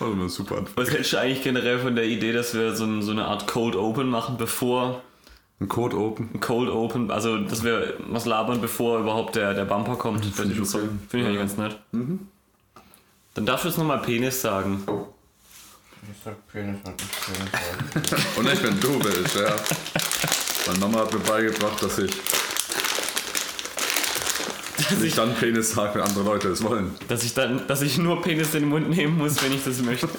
Also mir super. Was hältst du eigentlich generell von der Idee, dass wir so, ein, so eine Art Cold Open machen, bevor Ein Code Open. ein Cold Open, also dass wir was labern, bevor überhaupt der, der Bumper kommt? Finde ich okay. Finde ich eigentlich ganz nett. Dann darfst du jetzt nochmal Penis sagen. Ich sag Penis und nicht Penis. Und nicht, wenn du willst, ja. Meine Mama hat mir beigebracht, dass ich nicht dann Penis sage, wenn andere Leute es wollen. Dass ich dann, dass ich nur Penis in den Mund nehmen muss, wenn ich das möchte.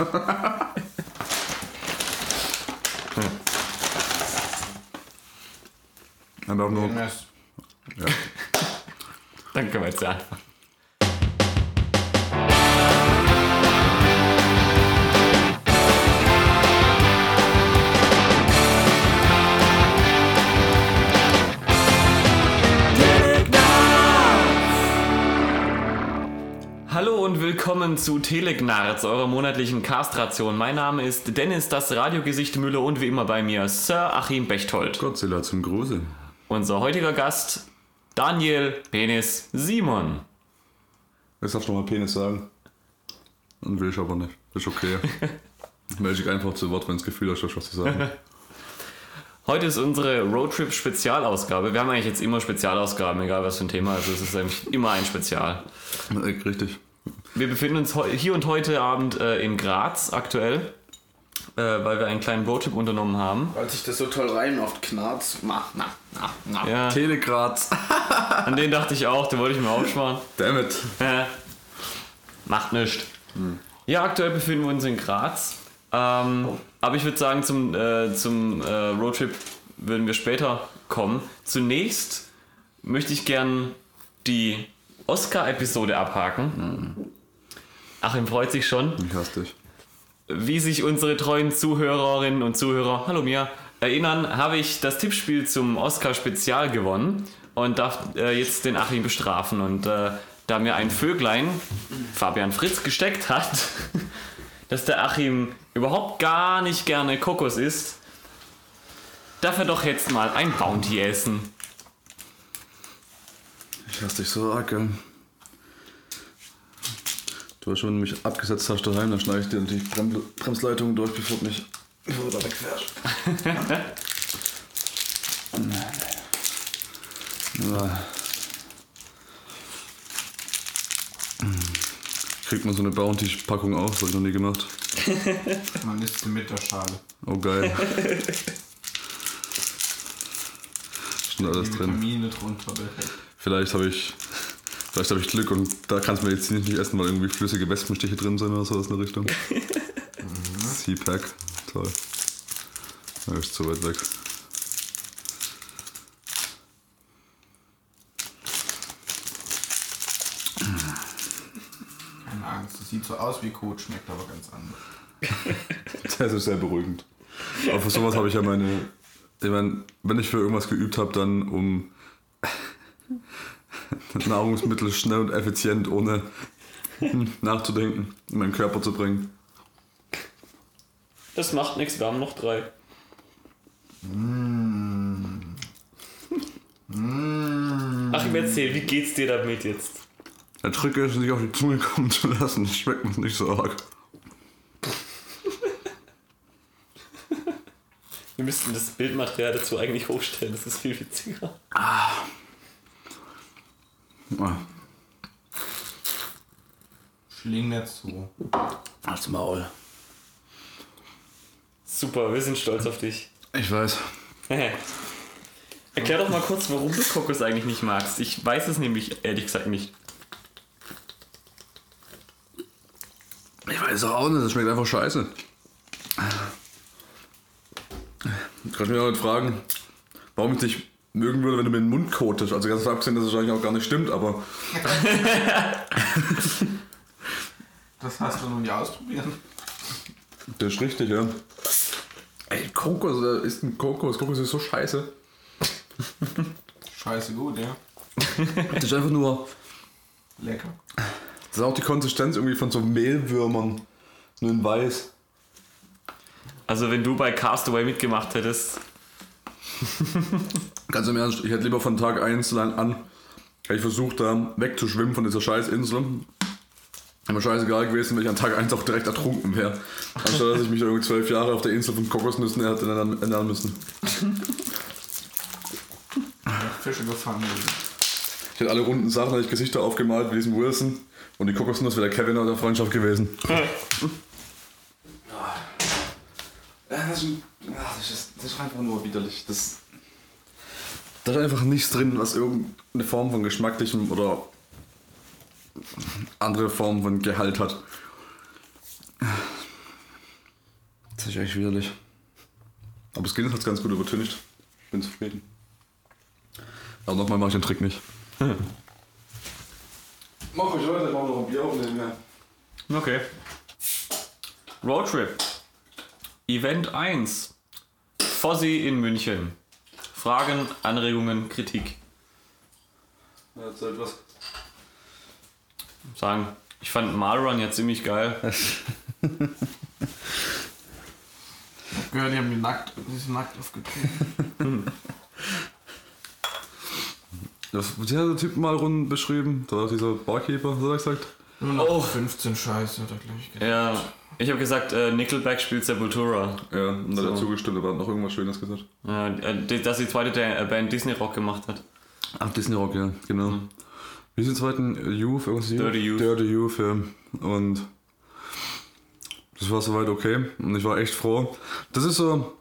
Und auch nur, Penis. ja. Dann können Hallo und willkommen zu Telegnarz, eurer monatlichen Castration. Mein Name ist Dennis, das Radiogesicht Müller und wie immer bei mir Sir Achim Bechtold. Godzilla zum Gruseln. Unser heutiger Gast Daniel Penis Simon. Jetzt darfst du nochmal Penis sagen. Und will ich aber nicht. Ist okay. Melde dich einfach zu Wort, wenn das Gefühl hast, was zu sagen. Heute ist unsere Roadtrip-Spezialausgabe. Wir haben eigentlich jetzt immer Spezialausgaben, egal was für ein Thema. Also es ist eigentlich immer ein Spezial. Richtig. Wir befinden uns hier und heute Abend äh, in Graz aktuell, äh, weil wir einen kleinen Roadtrip unternommen haben. Weil sich das so toll rein oft knarzt. Na, na, na, na. Ja, Telegraz. an den dachte ich auch, den wollte ich mir aufsparen. Dammit. Äh, Macht nichts. Ja, aktuell befinden wir uns in Graz. Ähm, aber ich würde sagen, zum, äh, zum äh, Roadtrip würden wir später kommen. Zunächst möchte ich gern die Oscar-Episode abhaken. Achim freut sich schon, Ich hasse dich. wie sich unsere treuen Zuhörerinnen und Zuhörer, hallo Mia, erinnern, habe ich das Tippspiel zum Oscar-Spezial gewonnen und darf äh, jetzt den Achim bestrafen. Und äh, da mir ein Vöglein, Fabian Fritz, gesteckt hat, dass der Achim überhaupt gar nicht gerne Kokos isst, darf er doch jetzt mal ein Bounty essen. Ich hasse dich so arg, gell? Du hast schon mich abgesetzt hast daheim, dann schneide ich dir die Brem Bremsleitung durch, bevor du mich bevor du da wegfährst. Ja. Kriegt man so eine Bounty-Packung auch? Das hab ich noch nie gemacht. Man isst sie mit der Schale. Oh geil. Schon alles drin. Vitamine drunter behält. Vielleicht habe ich, vielleicht habe ich Glück und da kannst du mir jetzt nicht essen, weil irgendwie flüssige Wespenstiche drin sind oder sowas in der Richtung. C-Pack, toll. Da ist zu weit weg. Keine Angst, das sieht so aus wie Kot, schmeckt aber ganz anders. Das ist sehr beruhigend. Aber für sowas habe ich ja meine. Ich meine, wenn ich für irgendwas geübt habe, dann um Nahrungsmittel schnell und effizient, ohne nachzudenken, in meinen Körper zu bringen. Das macht nichts, wir haben noch drei. Achim, erzähl, wie geht's dir damit jetzt? Der Trick ist, nicht auf die Zunge kommen zu lassen. Das schmeckt mir nicht so arg. Wir müssten das Bildmaterial dazu eigentlich hochstellen, das ist viel witziger. Ah. Schling nicht zu. Als Maul. Super, wir sind stolz auf dich. Ich weiß. Erklär doch mal kurz, warum du Kokos eigentlich nicht magst. Ich weiß es nämlich ehrlich gesagt nicht. Ich weiß auch nicht, das schmeckt einfach scheiße. Du kannst mich auch nicht fragen, warum ich dich mögen würde, wenn du mir den Mund kotest. Also ganz abgesehen, dass es wahrscheinlich auch gar nicht stimmt, aber Das hast du noch nie ausprobiert. das ist richtig, ja. Ey, Kokos, da ist ein Kokos. Kokos ist so scheiße. Scheiße gut, ja. Das ist einfach nur. Lecker. Das ist auch die Konsistenz irgendwie von so Mehlwürmern. Nur in weiß. Also wenn du bei Castaway mitgemacht hättest, Ganz im Ernst, ich hätte lieber von Tag 1 lang an, hätte ich versucht, da wegzuschwimmen von dieser scheiß Insel. mir scheißegal gewesen, wenn ich an Tag 1 auch direkt ertrunken wäre. Anstatt dass ich mich irgendwie zwölf Jahre auf der Insel von Kokosnüssen hätte ernähren müssen. Fische gefangen. Ich hätte alle runden Sachen, hätte ich Gesichter aufgemalt wie diesen Wilson. Und die Kokosnuss wäre der Kevin aus der Freundschaft gewesen. Das ist, das, ist, das ist einfach nur widerlich. Das, da ist einfach nichts drin, was irgendeine Form von geschmacklichem oder andere Form von Gehalt hat. Das ist echt widerlich. Aber das Guinness hat es ganz gut übertüncht. Ich bin zufrieden. Aber nochmal mache ich den Trick nicht. Mach ich weiter, mach noch ein Bier aufnehmen. Ja. Okay. Roadtrip. Event 1. Fossi in München. Fragen, Anregungen, Kritik. Ja, erzählt was. Sagen, ich fand Malrun ja ziemlich geil. Gehört, die haben die nackt, die sind nackt aufgetreten. Das, wie hat der Typ mal rund beschrieben? Da war dieser Barkeeper, was hat er gesagt? Nur noch Oh. 15 Scheiße, hat er gleich gesagt. Ja, ich habe gesagt, äh, Nickelback spielt Sepultura. Ja, und dann hat er So. zugestimmt, aber hat noch irgendwas Schönes gesagt. Ja, äh, die- dass die zweite der, äh, Band Disney Rock gemacht hat. Ach, Disney Rock, ja, genau. Wie ist der zweiten? Youth, irgendwas Youth? Dirty Youth. Dirty Youth, ja. Und das war soweit okay. Und ich war echt froh. Das ist so.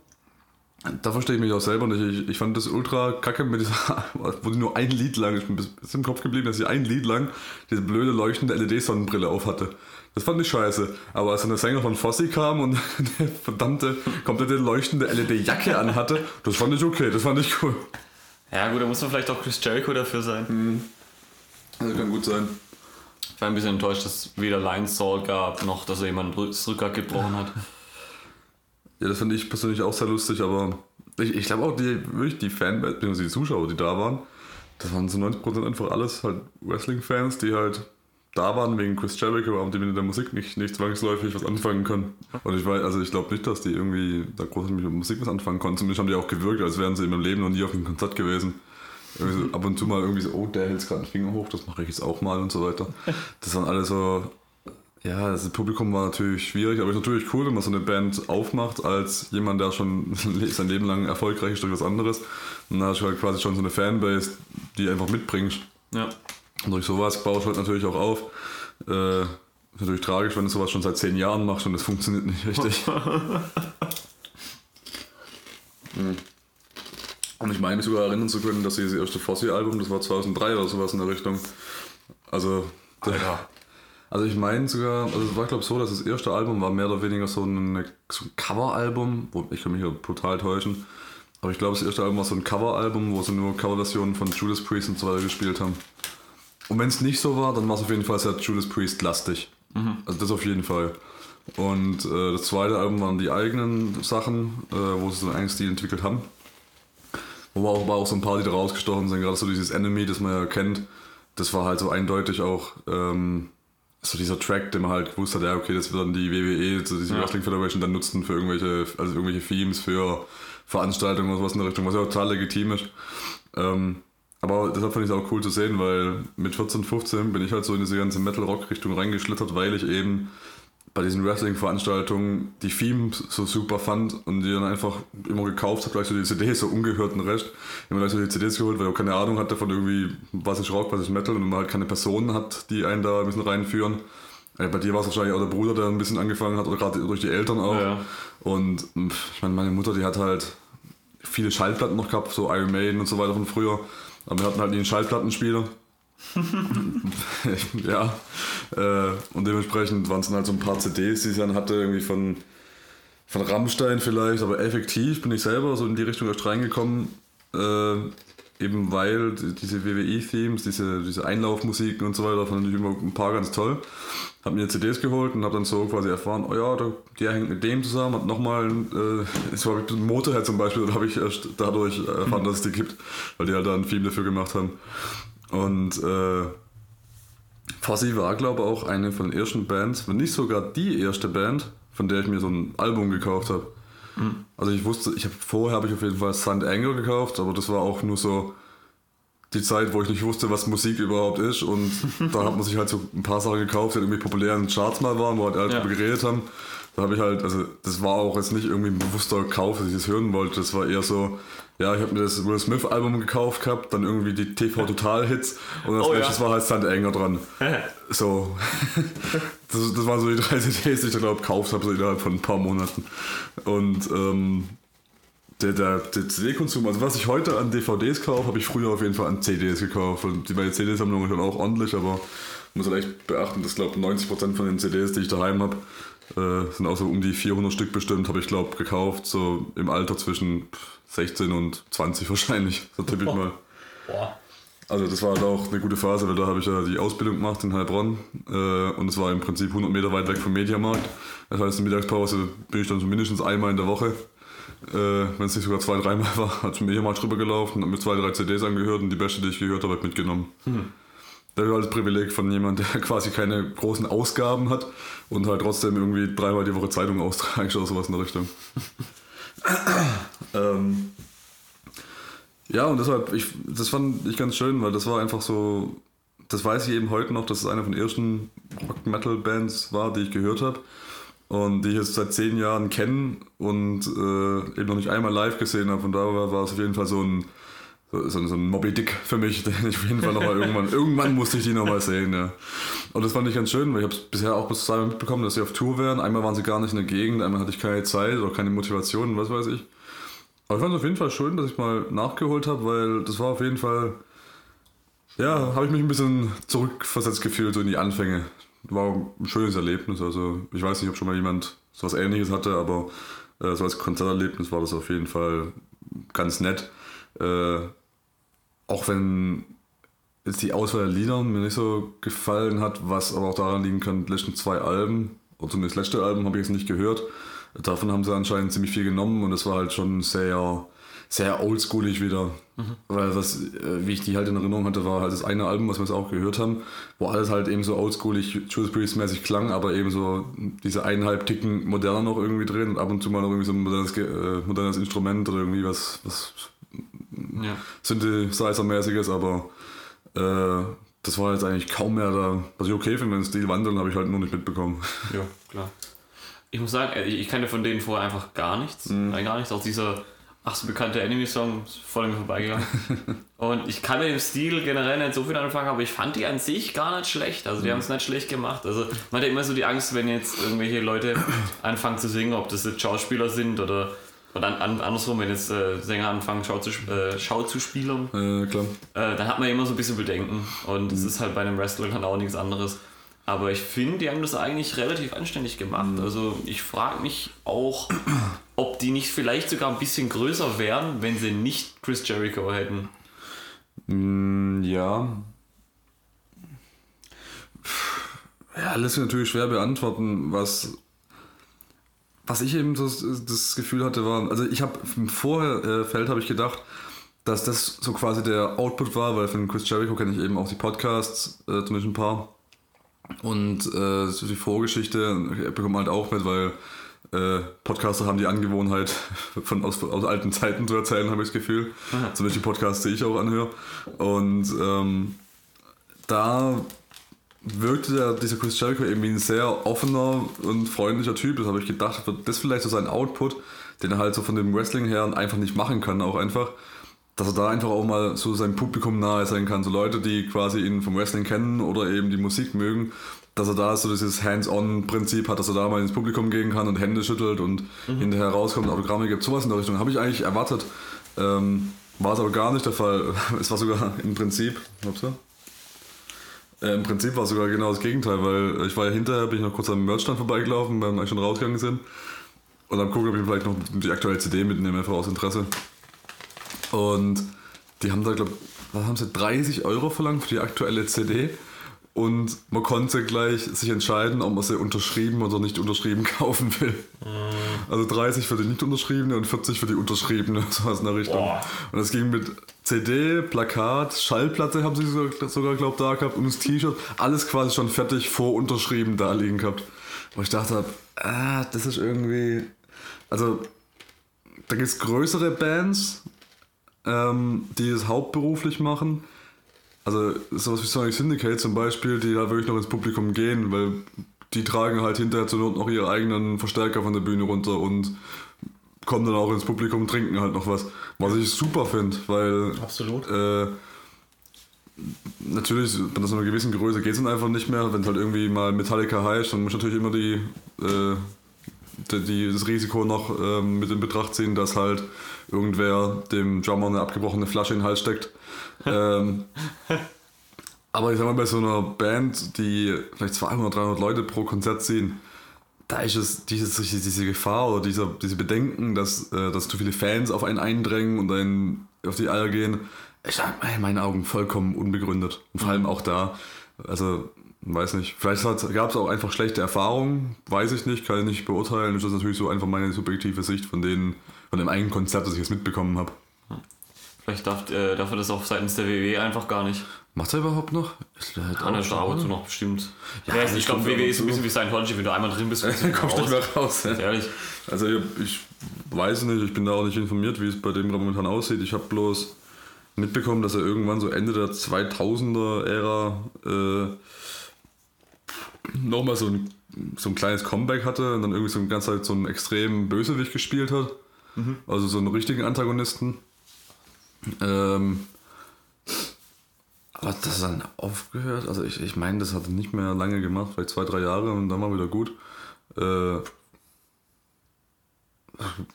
Da verstehe ich mich auch selber nicht. Ich, ich fand das ultra kacke mit dieser, wo die nur ein Lied lang, ich bin bis, bis im Kopf geblieben, dass sie ein Lied lang diese blöde leuchtende LED-Sonnenbrille auf hatte. Das fand ich scheiße. Aber als dann der Sänger von Fossi kam und eine verdammte, komplette leuchtende LED-Jacke anhatte, das fand ich okay, das fand ich cool. Ja gut, da muss man vielleicht auch Chris Jericho dafür sein. Das kann gut sein. Ich war ein bisschen enttäuscht, dass es weder Line Salt gab, noch dass er jemand das Rückgrat gebrochen hat. Ja, das finde ich persönlich auch sehr lustig, aber ich, ich glaube auch, die, wirklich die Fanbase, die Zuschauer, die da waren, das waren zu 90% einfach alles halt Wrestling-Fans, die halt da waren wegen Chris Jericho, aber die mit der Musik nicht, nicht zwangsläufig was anfangen können. Und ich weiß, also ich glaube nicht, dass die irgendwie da groß mit Musik was anfangen konnten. Zumindest haben die auch gewirkt, als wären sie in ihrem Leben noch nie auf einem Konzert gewesen. So ab und zu mal irgendwie so, oh, der hält gerade einen Finger hoch, das mache ich jetzt auch mal und so weiter. Das waren alle so, ja, das Publikum war natürlich schwierig, aber ist natürlich cool, wenn man so eine Band aufmacht als jemand, der schon sein Leben lang erfolgreich ist durch was anderes. Und dann hast du halt quasi schon so eine Fanbase, die einfach mitbringst. Ja. Und durch sowas baust du halt natürlich auch auf. Äh, ist natürlich tragisch, wenn du sowas schon seit zehn Jahren machst und das funktioniert nicht richtig. Mhm. Und ich meine mich sogar erinnern zu können, dass dieses erste Fossi-Album, das war 2003 oder sowas in der Richtung. Also, Alter. Also ich meine sogar, also es war glaube ich so, dass das erste Album war mehr oder weniger so, eine, so ein Cover-Album, wo ich kann mich hier brutal täuschen. Aber ich glaube, das erste Album war so ein Cover-Album, wo sie nur Coverversionen von Judas Priest und so weiter gespielt haben. Und wenn es nicht so war, dann war es auf jeden Fall sehr Judas Priest-lastig. Also das auf jeden Fall. Und äh, das zweite Album waren die eigenen Sachen, äh, wo sie so einen eigenen Stil entwickelt haben. Wo aber auch, auch so ein paar, die da rausgestochen sind, gerade so dieses Enemy, das man ja kennt, das war halt so eindeutig auch ähm, so dieser Track, den man halt gewusst hat, ja okay, das wird dann die WWE, so diese Ja. Wrestling Federation dann nutzen für irgendwelche, also irgendwelche Themes, für Veranstaltungen oder sowas in der Richtung, was ja auch total legitim ist. Ähm, aber deshalb fand ich es auch cool zu sehen, weil mit 14, 15 bin ich halt so in diese ganze Metal-Rock-Richtung reingeschlittert, weil ich eben bei diesen Wrestling-Veranstaltungen die Themes so super fand und die dann einfach immer gekauft habe, gleich so die CDs, so ungehörten Rest. Immer gleich so die CDs geholt, weil ich auch keine Ahnung hatte von irgendwie, was ist Rock, was ist Metal und man halt keine Personen hat, die einen da ein bisschen reinführen. Äh, Bei dir war es wahrscheinlich auch der Bruder, der ein bisschen angefangen hat, oder gerade durch die Eltern auch. Ja. Und ich meine, meine Mutter, die hat halt viele Schallplatten noch gehabt, so Iron Maiden und so weiter von früher. Aber wir hatten halt nie einen Schallplattenspieler. ja. Äh, und dementsprechend waren es dann halt so ein paar CDs, die ich dann hatte, irgendwie von, von Rammstein vielleicht, aber effektiv bin ich selber so in die Richtung erst reingekommen. Äh, eben weil die- diese WWE-Themes, diese, diese Einlaufmusiken und so weiter, fand ich immer ein paar ganz toll. Hab mir CDs geholt und hab dann so quasi erfahren, oh ja, der, der hängt mit dem zusammen, hat nochmal, äh, so habe ich mit Motorhead zum Beispiel, da habe ich erst dadurch erfahren, dass es die gibt, weil die halt da ein Theme dafür gemacht haben. Und äh, Fossi war, glaube ich, auch eine von den ersten Bands, wenn nicht sogar die erste Band, von der ich mir so ein Album gekauft habe. Also ich wusste, ich habe vorher habe ich auf jeden Fall St. Anger gekauft, aber das war auch nur so die Zeit, wo ich nicht wusste, was Musik überhaupt ist. Und da hat man sich halt so ein paar Sachen gekauft, die irgendwie populär in den Charts mal waren, wo halt alle Ja. drüber geredet haben. Da habe ich halt, also das war auch jetzt nicht irgendwie ein bewusster Kauf, dass ich das hören wollte. Das war eher so, ja, ich habe mir das Will Smith Album gekauft gehabt, dann irgendwie die TV Total Hits und als Oh, ja. nächstes war halt Sand Enger dran. So. das, das waren so die drei CDs, die ich da glaube gekauft habe, so innerhalb von ein paar Monaten. Und ähm, der, der, der CD-Konsum, also was ich heute an DVDs kaufe, habe ich früher auf jeden Fall an CDs gekauft. Und die meine CD-Sammlung ist schon auch ordentlich, aber muss halt echt beachten, dass glaube 90% von den CDs, die ich daheim habe, äh, sind auch so um die 400 Stück bestimmt, habe ich glaube gekauft, so im Alter zwischen 16 und 20 wahrscheinlich, so tippe ich mal. Boah. Also das war halt auch eine gute Phase, weil da habe ich ja die Ausbildung gemacht in Heilbronn äh, und es war im Prinzip 100 Meter weit weg vom Mediamarkt. Das heißt, in der Mittagspause bin ich dann so mindestens einmal in der Woche, äh, wenn es nicht sogar zwei, dreimal war, hat zum Mediamarkt drüber gelaufen, habe mir zwei, drei CDs angehört und die beste, die ich gehört habe, mitgenommen. Das war das Privileg von jemandem, der quasi keine großen Ausgaben hat und halt trotzdem irgendwie dreimal die Woche Zeitung austragen oder sowas in der Richtung. ähm, ja, und deshalb, ich, das fand ich ganz schön, weil das war einfach so, das weiß ich eben heute noch, dass es eine von den ersten Rock-Metal-Bands war, die ich gehört habe. Und die ich jetzt seit zehn Jahren kenne und äh, eben noch nicht einmal live gesehen habe. Von daher war es auf jeden Fall so ein, so, so ein Moby Dick für mich, den ich auf jeden Fall nochmal irgendwann, irgendwann musste ich die nochmal sehen, ja. Und das fand ich ganz schön, weil ich habe es bisher auch bis zweimal mitbekommen, dass sie auf Tour wären. Einmal waren sie gar nicht in der Gegend, einmal hatte ich keine Zeit oder keine Motivation, was weiß ich. Aber ich fand es auf jeden Fall schön, dass ich mal nachgeholt habe, weil das war auf jeden Fall, ja, habe ich mich ein bisschen zurückversetzt gefühlt, so in die Anfänge. War ein schönes Erlebnis. Also ich weiß nicht, ob schon mal jemand so was ähnliches hatte, aber äh, so als Konzerterlebnis war das auf jeden Fall ganz nett. Äh, auch wenn jetzt die Auswahl der Lieder mir nicht so gefallen hat, was aber auch daran liegen kann, die letzten zwei Alben, oder zumindest das letzte Album habe ich jetzt nicht gehört. Davon haben sie anscheinend ziemlich viel genommen und es war halt schon sehr, sehr oldschoolig wieder. Weil was, äh, wie ich die halt in Erinnerung hatte, war halt das eine Album, was wir jetzt auch gehört haben, wo alles halt eben so oldschoolig, Judas Priest mäßig klang, aber eben so diese eineinhalb Ticken moderner noch irgendwie drin und ab und zu mal noch irgendwie so ein modernes, äh, modernes Instrument oder irgendwie was, was Ja. Synthesizer-mäßiges, aber äh, das war jetzt eigentlich kaum mehr da, was ich okay finde, wenn Stil wandeln, habe ich halt nur nicht mitbekommen. Ja, klar. Ich muss sagen, ich kannte von denen vorher einfach gar nichts. Nein, gar nichts. Auch dieser ach so bekannte Enemy-Song ist voll an mir vorbeigegangen. Und ich kann mit dem Stil generell nicht so viel anfangen, aber ich fand die an sich gar nicht schlecht. Also die haben es nicht schlecht gemacht. Also man hat ja immer so die Angst, wenn jetzt irgendwelche Leute anfangen zu singen, ob das jetzt Schauspieler sind oder, oder an, an, andersrum, wenn jetzt äh, Sänger anfangen, Schau zu, äh, Schau zu spielen. Klar. Äh, dann hat man immer so ein bisschen Bedenken. Und es ist halt bei einem Wrestler dann auch nichts anderes. Aber ich finde, die haben das eigentlich relativ anständig gemacht. Also ich frage mich auch, ob die nicht vielleicht sogar ein bisschen größer wären, wenn sie nicht Chris Jericho hätten. Mm, ja. Ja, lässt sich natürlich schwer beantworten, was, was ich eben so das Gefühl hatte, war, also ich habe im Vorfeld habe ich gedacht, dass das so quasi der Output war, weil von Chris Jericho kenne ich eben auch die Podcasts, äh, zumindest ein paar. Und äh, die Vorgeschichte ich bekomme halt auch mit, weil äh, Podcaster haben die Angewohnheit, von aus, aus alten Zeiten zu erzählen, habe ich das Gefühl. Zumindest die Podcasts, die ich auch anhöre. Und ähm, da wirkte der, dieser Chris Jericho irgendwie ein sehr offener und freundlicher Typ. Das habe ich gedacht, wird das vielleicht so sein Output, den er halt so von dem Wrestling her einfach nicht machen kann, auch einfach. Dass er da einfach auch mal so seinem Publikum nahe sein kann. So Leute, die quasi ihn vom Wrestling kennen oder eben die Musik mögen, dass er da so dieses Hands-on-Prinzip hat, dass er da mal ins Publikum gehen kann und Hände schüttelt und hinterher rauskommt, Autogramme gibt, sowas in der Richtung. Habe ich eigentlich erwartet. Ähm, war es aber gar nicht der Fall. Es war sogar im Prinzip, glaubst du? Äh, Im Prinzip war es sogar genau das Gegenteil, weil ich war ja hinterher, bin ich noch kurz am Merchstand vorbeigelaufen, weil wir eigentlich schon rausgegangen sind. Und dann gucken, ob ich vielleicht noch die aktuelle CD mitnehme, einfach aus Interesse. Und die haben da, glaube was haben sie, 30 Euro verlangt für die aktuelle CD. Und man konnte gleich sich entscheiden, ob man sie unterschrieben oder nicht unterschrieben kaufen will. Also 30 für die nicht unterschriebene und 40 für die unterschriebene, sowas in der Richtung. Boah. Und das ging mit CD, Plakat, Schallplatte haben sie sogar, sogar glaubt, da gehabt und das T-Shirt. Alles quasi schon fertig vor unterschrieben da liegen gehabt. Wo ich dachte, ah, das ist irgendwie. Also, da gibt es größere Bands, ähm, die es hauptberuflich machen, Also sowas wie Sonic Syndicate zum Beispiel, die halt wirklich noch ins Publikum gehen, weil die tragen halt hinterher zur Not noch ihre eigenen Verstärker von der Bühne runter und kommen dann auch ins Publikum, trinken halt noch was. Was ich super finde, weil Absolut. äh, natürlich, bei so einer gewissen Größe geht es dann einfach nicht mehr. Wenn es halt irgendwie mal Metallica heißt, dann muss natürlich immer die, äh, die, das Risiko noch ähm, mit in Betracht ziehen, dass halt irgendwer dem Drummer eine abgebrochene Flasche in den Hals steckt. ähm, aber ich sag mal, bei so einer Band, die vielleicht 200, 300 Leute pro Konzert ziehen, da ist es dieses, diese Gefahr oder dieser, diese Bedenken, dass, äh, dass zu viele Fans auf einen eindrängen und einen auf die Eier gehen, ist in meinen Augen vollkommen unbegründet. Und vor allem auch da, also weiß nicht, vielleicht gab es auch einfach schlechte Erfahrungen, weiß ich nicht, kann ich nicht beurteilen. Das ist natürlich so einfach meine subjektive Sicht von denen, von dem eigenen Konzert, das ich jetzt mitbekommen habe. Vielleicht darf, äh, darf er das auch seitens der WWE einfach gar nicht. Macht er überhaupt noch? Ist halt er auch da ab und zu schon- noch bestimmt. Ja, Ja, ich glaube, ab ist ein bisschen wie Scientology, wenn du einmal drin bist, kommst du kommst nicht mehr raus. Ja. Ehrlich. Also ich, ich weiß nicht, ich bin da auch nicht informiert, wie es bei dem gerade momentan aussieht. Ich habe bloß mitbekommen, dass er irgendwann so Ende der 2000er-Ära äh, nochmal so ein, so ein kleines Comeback hatte und dann irgendwie so eine ganze Zeit so einen extremen Bösewicht gespielt hat. Also so einen richtigen Antagonisten. Ähm, aber das dann aufgehört. Also ich, ich meine, das hat er nicht mehr lange gemacht, vielleicht zwei, drei Jahre und dann war wieder gut. Äh,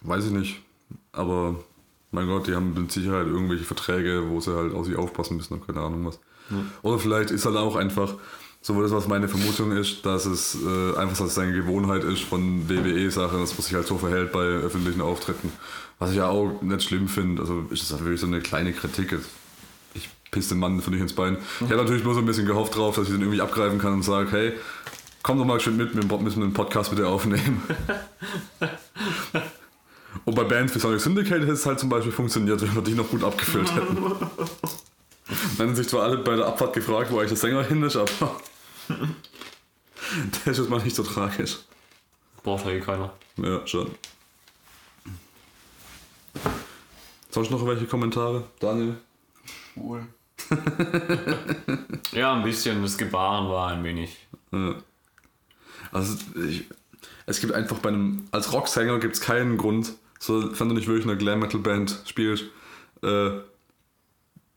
weiß ich nicht. Aber mein Gott, die haben mit Sicherheit irgendwelche Verträge, wo sie halt auf sich aufpassen müssen und keine Ahnung was. Oder vielleicht ist halt auch einfach, so das, was meine Vermutung ist, dass es äh, einfach dass es eine Gewohnheit ist von WWE-Sachen, dass man sich halt so verhält bei öffentlichen Auftritten. Was ich ja auch nicht schlimm finde. Also ist das wirklich so eine kleine Kritik. Ich piss den Mann für nicht ins Bein. Ich habe natürlich nur so ein bisschen gehofft drauf, dass ich den irgendwie abgreifen kann und sage, hey, komm doch mal schön mit, wir müssen einen Podcast bitte aufnehmen. Und bei Bands wie Sonic Syndicate hätte es halt zum Beispiel funktioniert, wenn wir die noch gut abgefüllt hätten. Dann haben sich zwar alle bei der Abfahrt gefragt, wo eigentlich der Sänger hin ist, aber der ist jetzt mal nicht so tragisch. Braucht ja eh keiner. Ja, schon. Sonst noch welche Kommentare? Daniel? Schwul. Ja, ein bisschen. Das Gebaren war ein wenig. Ja. Also ich, es gibt einfach bei einem, als Rocksänger gibt es keinen Grund, sofern du nicht wirklich in einer Glam Metal Band spielst, äh,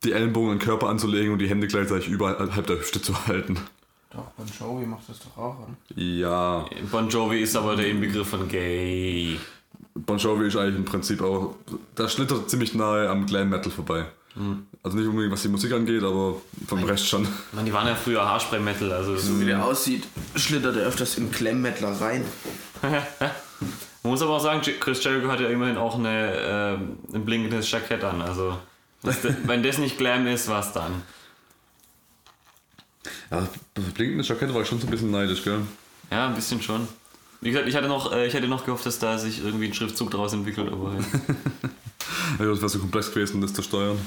die Ellenbogen an den Körper anzulegen und die Hände gleichzeitig überhalb der Hüfte zu halten. Doch, Bon Jovi macht das doch auch, oder? Ja, Bon Jovi ist aber der Inbegriff von gay. Bon Jovi ist eigentlich im Prinzip auch, da schlittert ziemlich nahe am Glam Metal vorbei. Also nicht unbedingt was die Musik angeht, aber vom Rest schon. Man, die waren ja früher Haarspray-Metal, also So wie der aussieht, schlittert er öfters in Klemmmettler rein. Man muss aber auch sagen, Chris Jericho hat ja immerhin auch eine, ähm, ein blinkendes Jackett an. Also, wenn das nicht Glam ist, was dann? Ja, das blinkende Jackett war ich schon so ein bisschen neidisch, gell? Ja, ein bisschen schon. Wie gesagt, ich hatte noch, äh, ich hätte noch gehofft, dass da sich irgendwie ein Schriftzug daraus entwickelt, aber ja. Ja, das wäre so komplex gewesen, das zu steuern.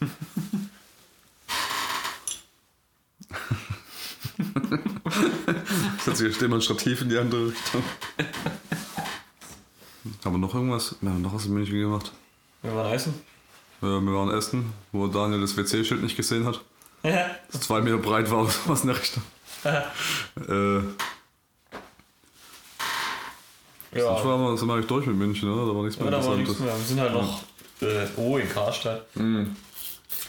Setzt sich demonstrativ in die andere Richtung. Haben wir noch irgendwas? Wir haben noch was in München gemacht. Wir waren essen. Ja, wir waren essen, wo Daniel das WC-Schild nicht gesehen hat. Ja. Das zwei Meter breit war, was in der Richtung. äh, sonst waren wir, sind wir eigentlich durch mit München, oder? Da war nichts mehr Ja, da war nichts mehr. Wir sind halt noch äh, oh, in Karstadt. In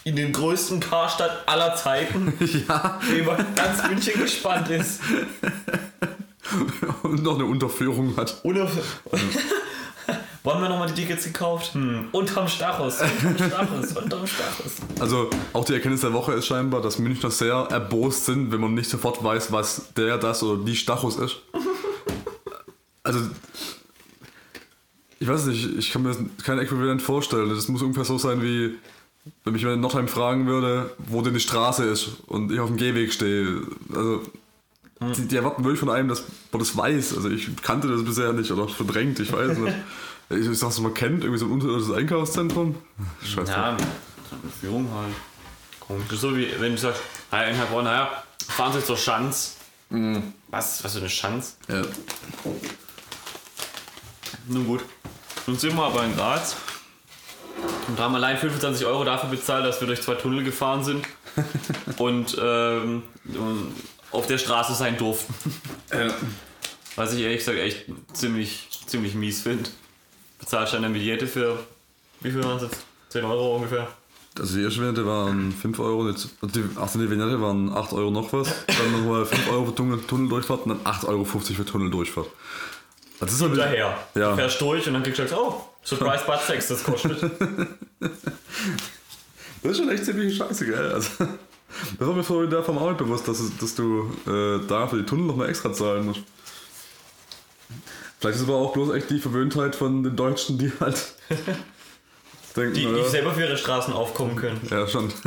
den größten Karstadt aller Zeiten, Ja, wie man ganz München gespannt ist. und noch eine Unterführung hat. Unauf Wann wir nochmal die Tickets gekauft? Hm. Unterm Stachus, unterm Stachus, unterm Stachus. Also auch die Erkenntnis der Woche ist scheinbar, dass Münchner sehr erbost sind, wenn man nicht sofort weiß, was der, das oder die Stachus ist. Also ich weiß nicht, ich kann mir das kein Äquivalent vorstellen. Das muss ungefähr so sein wie, wenn mich jemand in Nordheim fragen würde, wo denn die Straße ist und ich auf dem Gehweg stehe. Also die, die erwarten wirklich von einem, dass man das weiß. Also ich kannte das bisher nicht oder verdrängt, ich weiß nicht. Ich, sag's, man kennt irgendwie so ein unterirdisches Einkaufszentrum. Scheiße. Ja, mit Führung halt. Komisch. So wie wenn du sagst, naja, in Heilbronn, naja, fahren Sie zur Schanz. Was? Was für eine Schanz? Ja. Nun gut. Nun sind wir aber in Graz. Und haben allein 25 Euro dafür bezahlt, dass wir durch zwei Tunnel gefahren sind. und, ähm, auf der Straße sein durften. Ja. Was ich ehrlich gesagt echt ziemlich, ziemlich mies finde. Bezahlst du eine Vignette für, wie viel waren es jetzt? 10 Euro ungefähr? Also die erste Vignette waren 5 Euro, jetzt, also die, also die Vignette waren 8 Euro noch was, dann nochmal 5 Euro für Tunnel, Tunneldurchfahrt und dann 8,50 Euro für Tunneldurchfahrt. Also das ist halt Daher. Ja. Du fährst durch und dann kriegst du halt, oh, Surprise Butt Sex, das kostet. Das ist schon echt ziemlich scheiße, gell? Also, das war mir vorhin davon auch nicht bewusst, dass, dass du äh, da für die Tunnel nochmal extra zahlen musst. Vielleicht ist es aber auch bloß echt die Verwöhntheit von den Deutschen, die halt denken, Die nicht selber für ihre Straßen aufkommen können. ja, schon.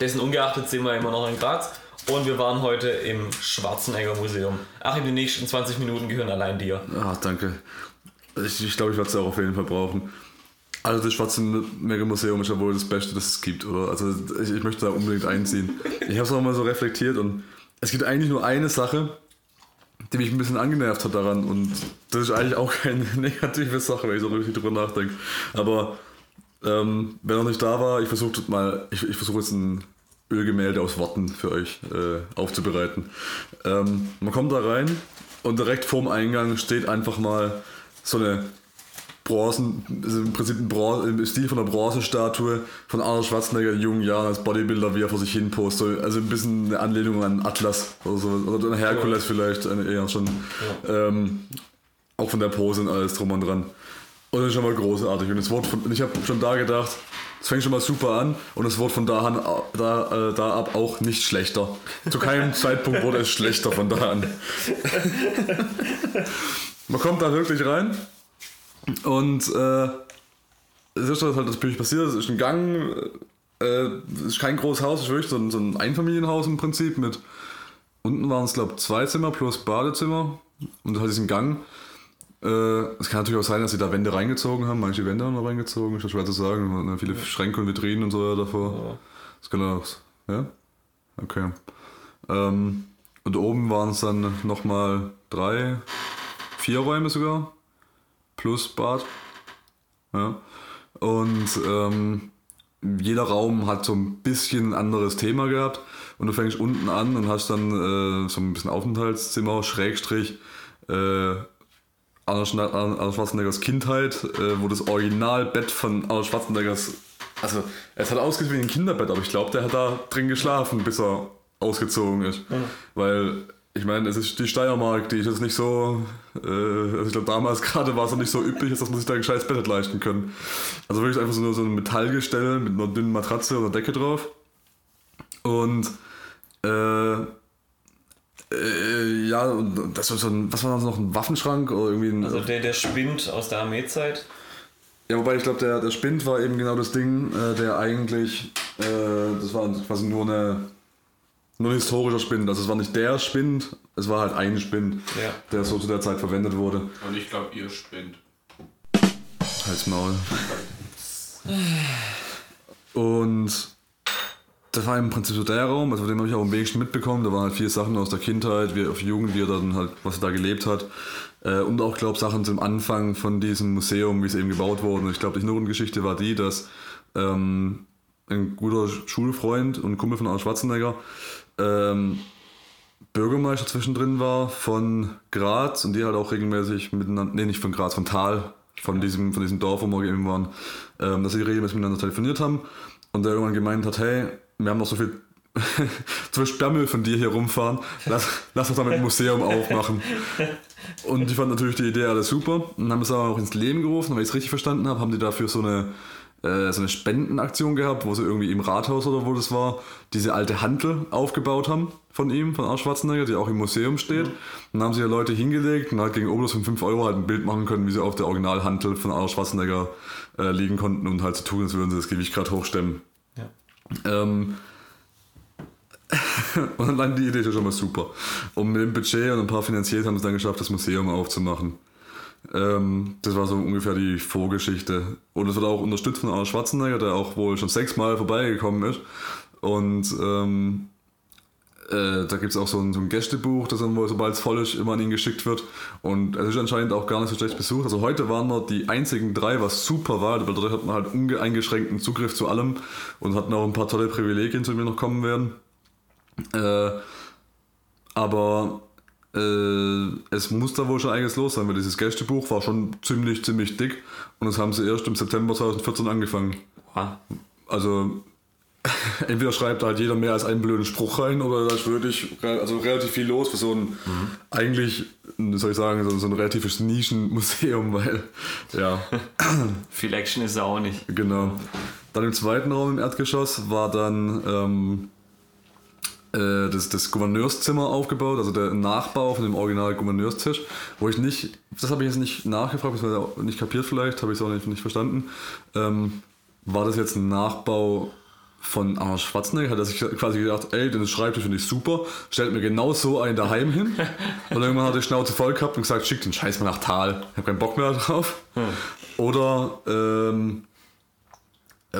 Dessen ungeachtet sind wir immer noch in Graz. Und wir waren heute im Schwarzenegger Museum. Ach, in den nächsten 20 Minuten gehören allein dir. Ah, danke. Ich, ich glaube, ich werde es auch auf jeden Fall brauchen. Also das Schwarzenegger Museum ist ja wohl das Beste, das es gibt, oder? Also ich, ich möchte da unbedingt einziehen. Ich habe es auch mal so reflektiert und es gibt eigentlich nur eine Sache, die mich ein bisschen angenervt hat daran und das ist eigentlich auch keine negative Sache, wenn ich so richtig drüber nachdenke. Aber ähm, wer noch nicht da war, ich versuche mal, ich, ich versuche jetzt ein Ölgemälde aus Worten für euch äh, aufzubereiten. Ähm, man kommt da rein und direkt vorm Eingang steht einfach mal so eine Bronzen, also im Prinzip ein Bron im Stil von einer Bronzestatue von Arnold Schwarzenegger in jungen Jahren als Bodybuilder, wie er vor sich hin postet. Also ein bisschen eine Anlehnung an Atlas oder so. Oder an Herkules vielleicht, eine eher schon. Ähm, auch von der Pose und alles drum und dran. Und das ist schon mal großartig. Und, das Wort von, ich habe schon da gedacht, es fängt schon mal super an und es wurde von da, an, da, äh, da ab auch nicht schlechter. Zu keinem Zeitpunkt wurde es schlechter von da an. Man kommt da wirklich rein und äh, es ist halt natürlich passiert, es ist ein Gang, äh, es ist kein großes Haus, es ist wirklich so ein, so ein Einfamilienhaus im Prinzip mit, unten waren es glaube ich zwei Zimmer plus Badezimmer und halt diesen Gang. Äh, es kann natürlich auch sein, dass sie da Wände reingezogen haben, manche Wände haben da reingezogen, ist ja schwer zu sagen, hat ja viele Schränke und Vitrinen und so davor. Das kann auch, ja? Okay. Ähm, und oben waren es dann nochmal drei, vier Räume sogar, plus Bad. Ja. Und ähm, jeder Raum hat so ein bisschen ein anderes Thema gehabt. Und du fängst unten an und hast dann äh, so ein bisschen Aufenthaltszimmer, Schrägstrich, äh, Arnold Schwarzeneggers Kindheit, äh, wo das Originalbett von Arnold Schwarzeneggers, also es hat ausgesehen wie ein Kinderbett, aber ich glaube, der hat da drin geschlafen, bis er ausgezogen ist. Weil, ich meine, es ist die Steiermark, die ist jetzt nicht so, äh, also ich glaube, damals gerade war es noch nicht so üblich, dass man sich da ein scheiß Bett leisten können. Also wirklich einfach so, nur so ein Metallgestell mit einer dünnen Matratze oder Decke drauf. Und äh, äh, ja, und das war so ein, was war das noch, ein Waffenschrank oder irgendwie ein. Also der, der Spind aus der Armeezeit. ja, wobei ich glaube, der, der Spind war eben genau das Ding, äh, der eigentlich, äh, das war quasi nur eine, nur ein historischer Spind. Also es war nicht der Spind, es war halt ein Spind, Ja. der so zu der Zeit verwendet wurde. Und ich glaube, ihr spinnt. Halt's Maul. Und das war im Prinzip so der Raum, also von dem habe ich auch am wenigsten mitbekommen. Da waren halt viele Sachen aus der Kindheit, wie auf Jugend, wie er dann halt, was er da gelebt hat. Äh, und auch, glaube Sachen zum Anfang von diesem Museum, wie es eben gebaut wurde. Und ich glaube, die Hintergrundgeschichte war die, dass ähm, ein guter Schulfreund und Kumpel von Arnold Schwarzenegger ähm, Bürgermeister zwischendrin war von Graz und die halt auch regelmäßig miteinander, nee, nicht von Graz, von Tal, von diesem, von diesem Dorf, wo wir eben waren, ähm, dass sie regelmäßig miteinander telefoniert haben und der irgendwann gemeint hat, hey, wir haben noch so viel zu viel Sperrmüll von dir hier rumfahren, lass, lass uns damit ein Museum aufmachen. Und die fanden natürlich die Idee alles super und haben es aber auch ins Leben gerufen, und wenn ich es richtig verstanden habe, haben die dafür so eine äh, so eine Spendenaktion gehabt, wo sie irgendwie im Rathaus oder wo das war, diese alte Hantel aufgebaut haben von ihm, von Arnold Schwarzenegger, die auch im Museum steht. Und dann haben sich ja Leute hingelegt und halt gegen Obolus von 5 Euro halt ein Bild machen können, wie sie auf der Originalhantel von Arnold Schwarzenegger äh, liegen konnten und halt so tun, als würden sie das Gewicht gerade hochstemmen. Ja. Ähm, und dann die Idee ist ja schon mal super. Und mit dem Budget und ein paar finanziert haben sie es dann geschafft, das Museum aufzumachen. Ähm, das war so ungefähr die Vorgeschichte. Und es wird auch unterstützt von Arnold Schwarzenegger, der auch wohl schon sechsmal vorbeigekommen ist. Und ähm, äh, da gibt es auch so ein, so ein Gästebuch, das dann wohl, sobald es voll ist, immer an ihn geschickt wird. Und es ist anscheinend auch gar nicht so schlecht besucht. Also heute waren wir die einzigen drei, was super war, weil dadurch hat man halt uneingeschränkten Zugriff zu allem und hatten auch ein paar tolle Privilegien, zu denen wir noch kommen werden. Äh, aber es muss da wohl schon einiges los sein, weil dieses Gästebuch war schon ziemlich, ziemlich dick und das haben sie erst im September 2014 angefangen. Wow. Also entweder schreibt halt jeder mehr als einen blöden Spruch rein oder da ist wirklich also relativ viel los für so ein eigentlich, wie soll ich sagen, so, ein relatives Nischenmuseum, weil ja, Viel Action ist auch nicht. genau. Dann im zweiten Raum im Erdgeschoss war dann ähm, äh, das, das Gouverneurszimmer aufgebaut, also der Nachbau von dem Original Gouverneurstisch, wo ich nicht, das habe ich jetzt nicht nachgefragt, beziehungsweise nicht kapiert vielleicht, habe ich es auch nicht, nicht verstanden. Ähm, war das jetzt ein Nachbau von Arnold Schwarzenegger? Hat er sich quasi gedacht, ey, den Schreibtisch finde ich super, stellt mir genau so einen daheim hin. Und irgendwann hat er die Schnauze voll gehabt und gesagt, schick den Scheiß mal nach Tal, ich habe keinen Bock mehr drauf. Oder ähm,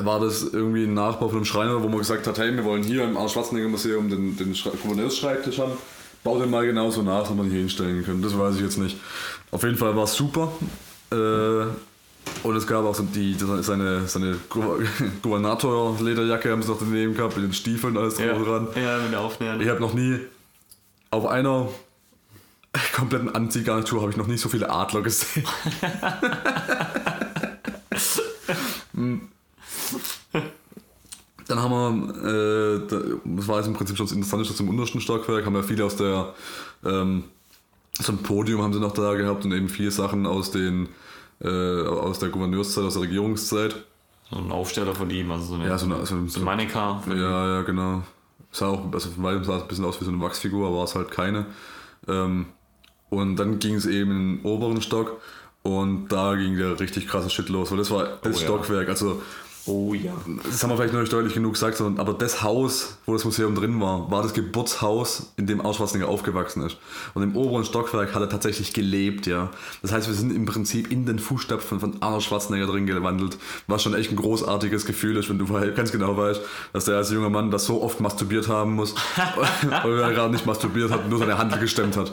war das irgendwie ein Nachbau von einem Schreiner, wo man gesagt hat, hey, wir wollen hier im Arnold Schwarzenegger Museum den, den Schre- Gouverneursschreibtisch haben. Bau den mal genauso nach, dass man hier hinstellen können. Das weiß ich jetzt nicht. Auf jeden Fall war es super. Äh, und es gab auch so die, seine, seine Gou- Gouvernator-Lederjacke, haben sie noch daneben gehabt, mit den Stiefeln und alles Ja, drauf dran. ja mit der Aufnähern. Ich habe noch nie auf einer kompletten Anziehgarnitur habe ich noch nie so viele Adler gesehen. Dann haben wir, äh, da- das war jetzt im Prinzip schon das Interessante zum untersten Stockwerk, haben wir viele aus der, ähm, so ein Podium haben sie noch da gehabt und eben viele Sachen aus den, äh, aus der Gouverneurszeit, aus der Regierungszeit. So ein Aufsteller von ihm, also so eine, Ja, so eine, so, so so ein Mannequin. Ja, ja, genau. Sah auch, also von weitem sah es ein bisschen aus wie so eine Wachsfigur, aber war es halt keine. Ähm, und dann ging es eben in den oberen Stock und da ging der richtig krasse Shit los, weil das war das Oh, ja. Stockwerk. Also, Oh ja. das haben wir vielleicht noch nicht deutlich genug gesagt, sondern, aber das Haus, wo das Museum drin war, war das Geburtshaus, in dem Arnold Schwarzenegger aufgewachsen ist. Und im oberen Stockwerk hat er tatsächlich gelebt, ja. Das heißt, wir sind im Prinzip in den Fußstapfen von Arnold Schwarzenegger drin gewandelt, was schon echt ein großartiges Gefühl ist, wenn du ganz genau weißt, dass der als junger Mann das so oft masturbiert haben muss, weil er gerade nicht masturbiert hat, nur seine Handel gestemmt hat.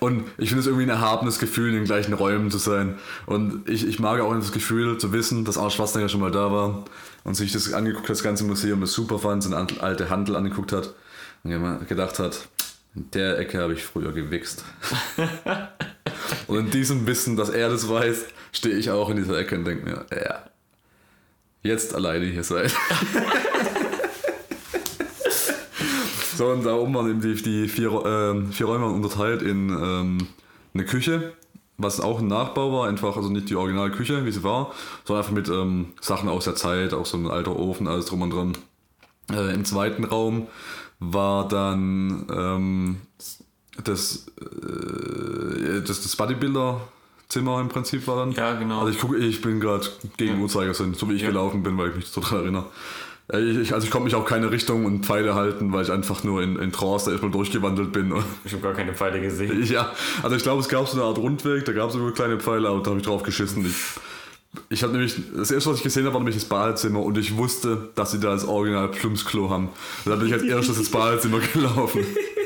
Und ich finde es irgendwie ein erhabenes Gefühl, in den gleichen Räumen zu sein. Und ich, ich mag auch das Gefühl zu wissen, dass Arnold Schwarzenegger schon mal da war und sich das angeguckt hat, das ganze Museum, das super fand, seine ant- alte Handel angeguckt hat und gedacht hat, in der Ecke habe ich früher gewichst. und in diesem Wissen, dass er das weiß, stehe ich auch in dieser Ecke und denke mir, ja, jetzt alleine hier sein. So, und da oben waren eben die, die vier, ähm, vier Räume unterteilt in ähm, eine Küche, was auch ein Nachbau war, einfach, also nicht die Originalküche, wie sie war, sondern einfach mit ähm, Sachen aus der Zeit, auch so ein alter Ofen, alles drum und dran. Äh, Im zweiten Raum war dann ähm, das, äh, das, das Bodybuilder-Zimmer im Prinzip war dann. Ja, genau. Also ich gucke, ich bin gerade gegen Ja. Uhrzeigersinn, so wie ich Ja. gelaufen bin, weil ich mich so daran erinnere. Äh, Ich, also ich konnte mich auch keine Richtung und Pfeile halten, weil ich einfach nur in, in Trance da erstmal durchgewandelt bin. Ich habe gar keine Pfeile gesehen. ja, also ich glaube, es gab so eine Art Rundweg, da gab es sogar kleine Pfeile, aber da habe ich drauf geschissen. Ich, ich habe nämlich, das erste, was ich gesehen habe, war nämlich das Badezimmer und ich wusste, dass sie da das Original Plumpsklo haben. Und da bin ich als erstes ins Badezimmer gelaufen.